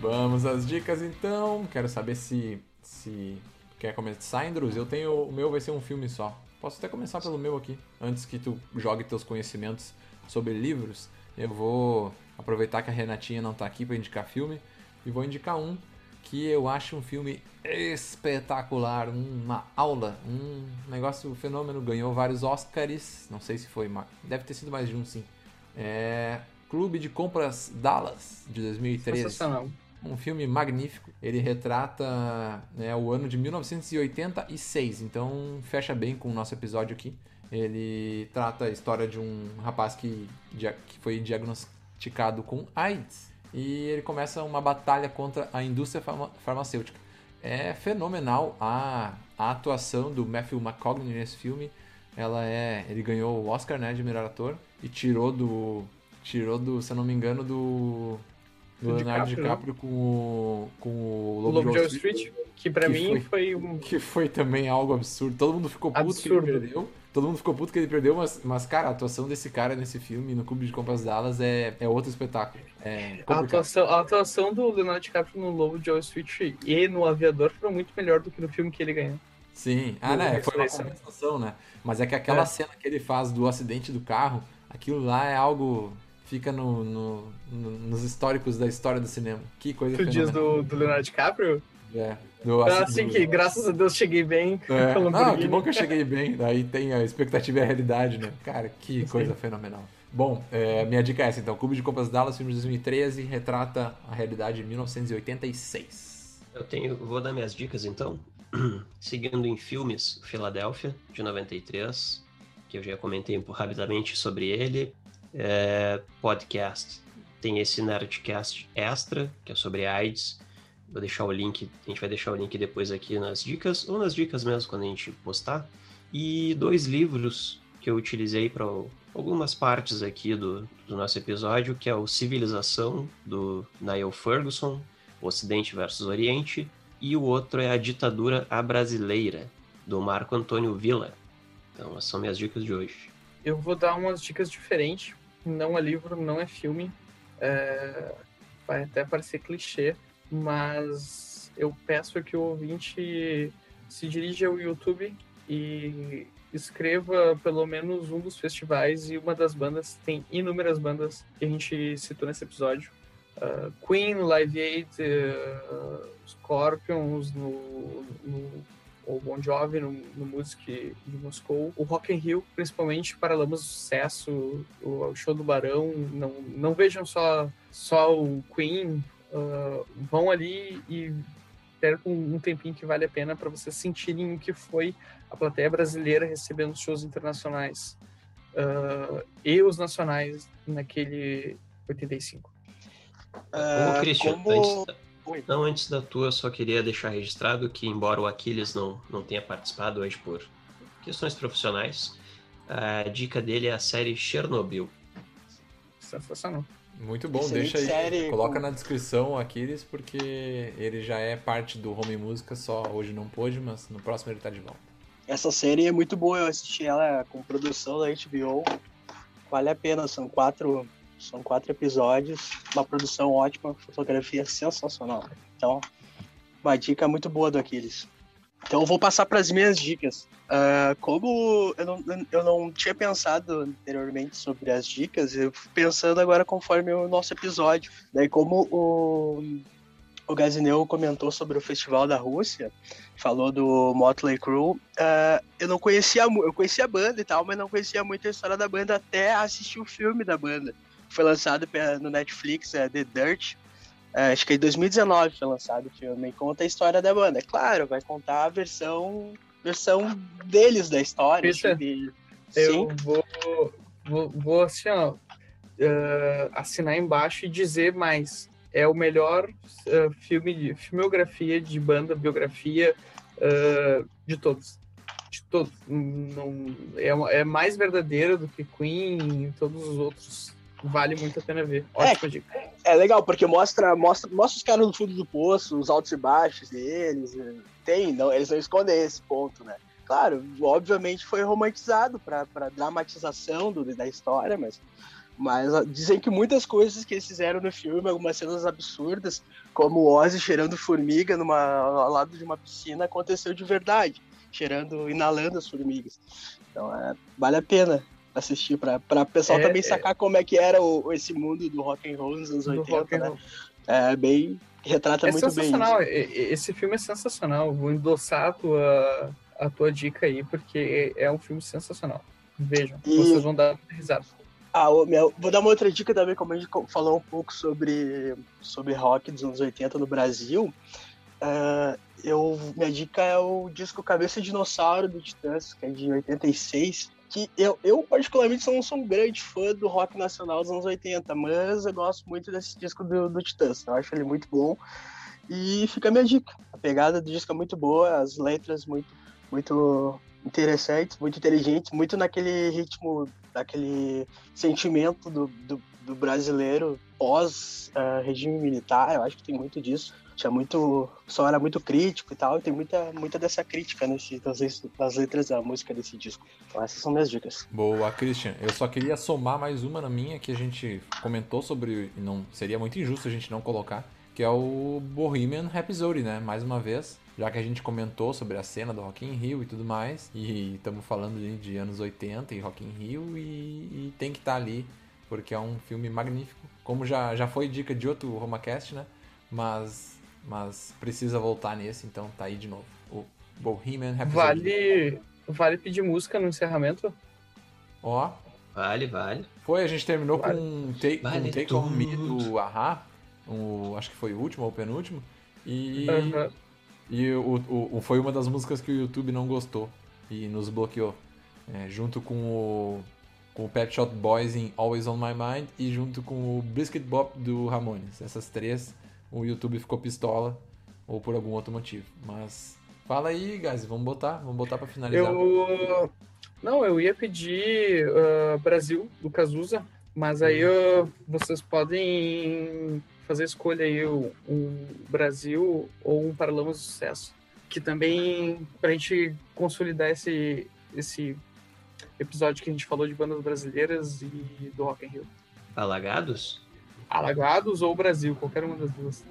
Vamos às dicas então. Quero saber se se quer começar, Andrews. Eu tenho o meu vai ser um filme só. Posso até começar pelo meu aqui, antes que tu jogue teus conhecimentos sobre livros. Eu vou aproveitar que a Renatinha não tá aqui para indicar filme e vou indicar um que eu acho um filme espetacular, uma aula, um negócio fenômeno, ganhou vários Oscars, não sei se foi, deve ter sido mais de um sim. É Clube de Compras Dallas de 2013. Sensacional. Um filme magnífico. Ele retrata né, o ano de 1986, então fecha bem com o nosso episódio aqui. Ele trata a história de um rapaz que, que foi diagnosticado com AIDS e ele começa uma batalha contra a indústria farma- farmacêutica. É fenomenal a, a atuação do Matthew McConaughey nesse filme. Ela é, ele ganhou o Oscar né, de melhor ator e tirou do, tirou do, se eu não me engano, do, do Do Leonardo DiCaprio, DiCaprio com o, com o Lobo, Lobo de Wall Street Street, que pra Que mim foi- foi um. que foi também algo absurdo. Todo mundo ficou puto Absurdo. que ele perdeu. Todo mundo ficou puto que ele perdeu, mas, mas cara, a atuação desse cara nesse filme, no Clube de Compras Dallas, é, é outro espetáculo. É A atuação, a atuação do Leonardo DiCaprio no Lobo de Wall Street e no Aviador foram muito melhor do que no filme que ele ganhou. Sim. Ah, né? Foi uma compensação, né? Mas é que aquela É. cena que ele faz do acidente do carro, aquilo lá é algo. Fica no, no- no- nos históricos da história do cinema. Que coisa Tu diz do, do Leonardo DiCaprio? É, do Ah, assim do- que, graças a Deus, cheguei bem É. Não, que bom que eu cheguei bem. Daí tem a expectativa e a realidade, né? Cara, que coisa fenomenal. Bom, é, minha dica é essa, então. Clube de Compras Dallas, filme de 2013, retrata a realidade de 1986. Eu tenho, vou dar minhas dicas então. Seguindo em filmes, Filadélfia, de 93, que eu já comentei um pouco rapidamente sobre ele. É, podcast, tem esse Nerdcast Extra, que é sobre AIDS. Vou deixar o link, a gente vai deixar o link depois aqui nas dicas, ou nas dicas mesmo quando a gente postar. E dois livros que eu utilizei para algumas partes aqui do, do nosso episódio, que é o Civilização, do Niall Ferguson, Ocidente versus Oriente, e o outro é A Ditadura à Brasileira, do Marco Antônio Villa. Então, essas são minhas dicas de hoje. Eu vou dar umas dicas diferentes. Não é livro, não é filme. É, Vai até parecer clichê, mas eu peço que o ouvinte se dirija ao YouTube e escreva pelo menos um dos festivais e uma das bandas. Tem inúmeras bandas que a gente citou nesse episódio. Uh, Queen, Live Aid, uh, Scorpions, no, no o Bon Jovi no, no Music de Moscou, o Rock in Rio, principalmente Paralamas do Sucesso, o, o show do Barão, não, não vejam só, só o Queen, uh, vão ali e percam um tempinho que vale a pena para vocês sentirem o que foi a plateia brasileira recebendo os shows internacionais uh, e os nacionais naquele 85. Ô, Ah, Christian, como- antes, não, antes da tua, eu só queria deixar registrado que, embora o Aquiles não, não tenha participado hoje por questões profissionais, a dica dele é a série Chernobyl. Sensacional. Muito bom, Excelente deixa aí. série, coloca com- na descrição o Aquiles, porque ele já é parte do Home Música, só hoje não pôde, mas no próximo ele tá de volta. Essa série é muito boa, eu assisti ela com produção da HBO. Vale a pena, são quatro, são quatro episódios, uma produção ótima, fotografia sensacional. Então, uma dica muito boa do Aquiles. Então eu vou passar para as minhas dicas. Uh, como eu não, eu não tinha pensado anteriormente sobre as dicas, eu fui pensando agora conforme o nosso episódio. Daí como o, o Gazineu comentou sobre o Festival da Rússia, falou do Motley Crue, uh, eu não conhecia, eu conhecia a banda e tal, mas não conhecia muito a história da banda até assistir o filme da banda. Foi lançado no Netflix, é The Dirt, é, acho que em 2019 foi lançado o filme. E conta a história da banda. É claro, vai contar a versão, versão deles da história. Isso, de... eu vou, vou, vou assim, ó, uh, assinar embaixo e dizer mais. É o melhor uh, filme de filmografia de banda, biografia uh, de todos. De todos. Não, é, é mais verdadeiro do que Queen e todos os outros Vale muito a pena ver. Ótima é, dica. É legal, porque mostra, mostra, mostra os caras no fundo do poço, os altos e baixos deles. Tem, não, eles não escondem esse ponto, né? Claro, obviamente foi romantizado para dramatização do, da história, mas, mas dizem que muitas coisas que eles fizeram no filme, algumas cenas absurdas, como o Ozzy cheirando formiga numa, ao lado de uma piscina, aconteceu de verdade, cheirando, inalando as formigas. Então, é, vale a pena assistir para o pessoal é, também é. sacar é... como é que era o, esse mundo do rock and roll nos anos 80, né? É bem retrata é muito bem. Sensacional. Esse filme é sensacional. Vou endossar a tua a tua dica aí porque é um filme sensacional. Vejam, e... vocês vão dar risada. Ah, meu, vou dar uma outra dica também, como a gente falou um pouco sobre, sobre rock dos anos 80 no Brasil. Uh, eu, minha dica é o disco Cabeça Dinossauro do Titãs, que é de 86 que eu, eu particularmente não sou um grande fã do rock nacional dos anos 80, mas eu gosto muito desse disco do, do Titãs. Eu acho ele muito bom. E fica a minha dica. A pegada do disco é muito boa, as letras muito, muito interessantes, muito inteligentes, muito naquele ritmo, naquele sentimento do, do, do brasileiro pós uh, regime militar. Eu acho que tem muito disso tinha muito. Pessoal era muito crítico e tal, e tem muita, muita dessa crítica nesse, nas, letras da música desse disco. Então essas são minhas dicas. Boa, Christian. Eu só queria somar mais uma na minha que a gente comentou sobre, não seria muito injusto a gente não colocar, que é o Bohemian Rhapsody, né? Mais uma vez. Já que a gente comentou sobre a cena do Rock in Rio e tudo mais, e estamos falando de, de, anos 80 e Rock in Rio, e, e tem que estar tá ali, porque é um filme magnífico. Como já, já foi dica de outro RomaCast, né? Mas mas precisa voltar nesse, então tá aí de novo. O Bohemian Rhapsody. Vale, vale pedir música no encerramento? Ó. Vale, vale. Foi, a gente terminou vale. com Take, vale take On Me do Ahá, um, acho que foi o último ou o penúltimo, e, uhum. e o, o, foi uma das músicas que o YouTube não gostou e nos bloqueou, é, junto com o, com o Pet Shop Boys em Always On My Mind e junto com o Biscuit Bop do Ramones. Essas três o YouTube ficou pistola ou por algum outro motivo. Mas fala aí, guys, vamos botar, vamos botar para finalizar. Eu não, eu ia pedir uh, Brasil do Cazuza, mas aí uh, vocês podem fazer escolha aí um, um Brasil ou um Paralamos de Sucesso, que também para a gente consolidar esse esse episódio que a gente falou de bandas brasileiras e do Rock in Rio. Alagados? Alagados ou Brasil, qualquer uma das duas.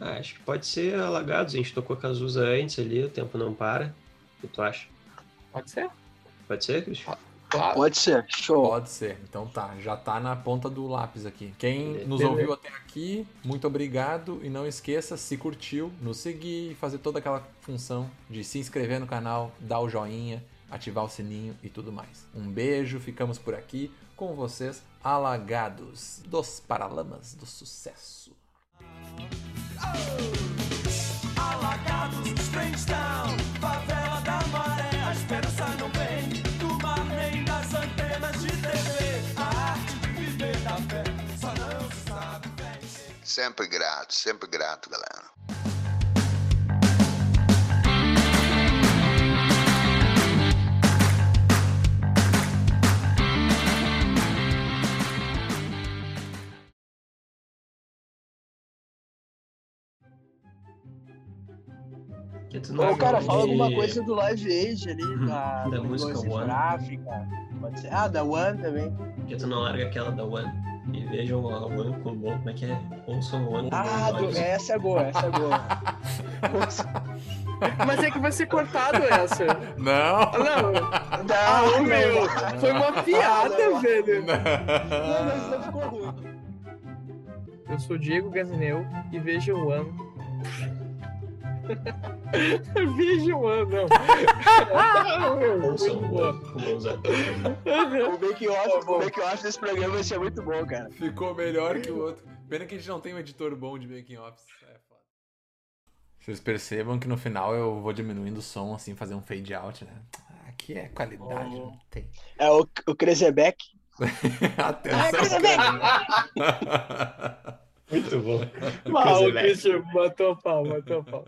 Ah, acho que pode ser Alagados. A gente tocou Cazuza antes ali, o tempo não para. O que tu acha? Pode ser. Pode ser, Cristian? Claro. Pode ser, show. Pode ser. Então tá, já tá na ponta do lápis aqui. Quem Beleza. nos ouviu até aqui, muito obrigado e não esqueça, se curtiu, nos seguir e fazer toda aquela função de se inscrever no canal, dar o joinha, ativar o sininho e tudo mais. Um beijo, ficamos por aqui com vocês, Alagados dos Paralamas do Sucesso. Oh! Alagados, Springstown, favela da maré, a esperança não vem do mar nem das antenas de TV. A arte de viver da fé, só não se sabe bem. Sempre grato, sempre grato, galera. Ou, cara, fala alguma coisa do Live Age ali, uhum. da, da música One. África. Pode ser. Ah, da One também. Porque tu não larga aquela da One. E vejam a One com bom, como é que é? Ouçam One com Ah, do, essa é boa, essa é boa. Mas é que vai ser cortado essa. Não! Não, Não, ah, meu, não. foi uma piada, velho. Não, mas não ficou ruim. Eu sou Diego Gazineu e veja o ano. Ano, não. Ah, meu, Ouçam, muito bom. O make off, desse programa vai ser muito bom, cara. Ficou melhor que o outro. Pena que a gente não tem um editor bom de making offs. É foda. Vocês percebam que no final eu vou diminuindo o som, assim, fazer um fade out, né? Aqui é qualidade, Oh. não tem. É o, o Krezebeck. Atenção, Muito bom. Ah, o Coisa Christian matou a pau, matou a pau.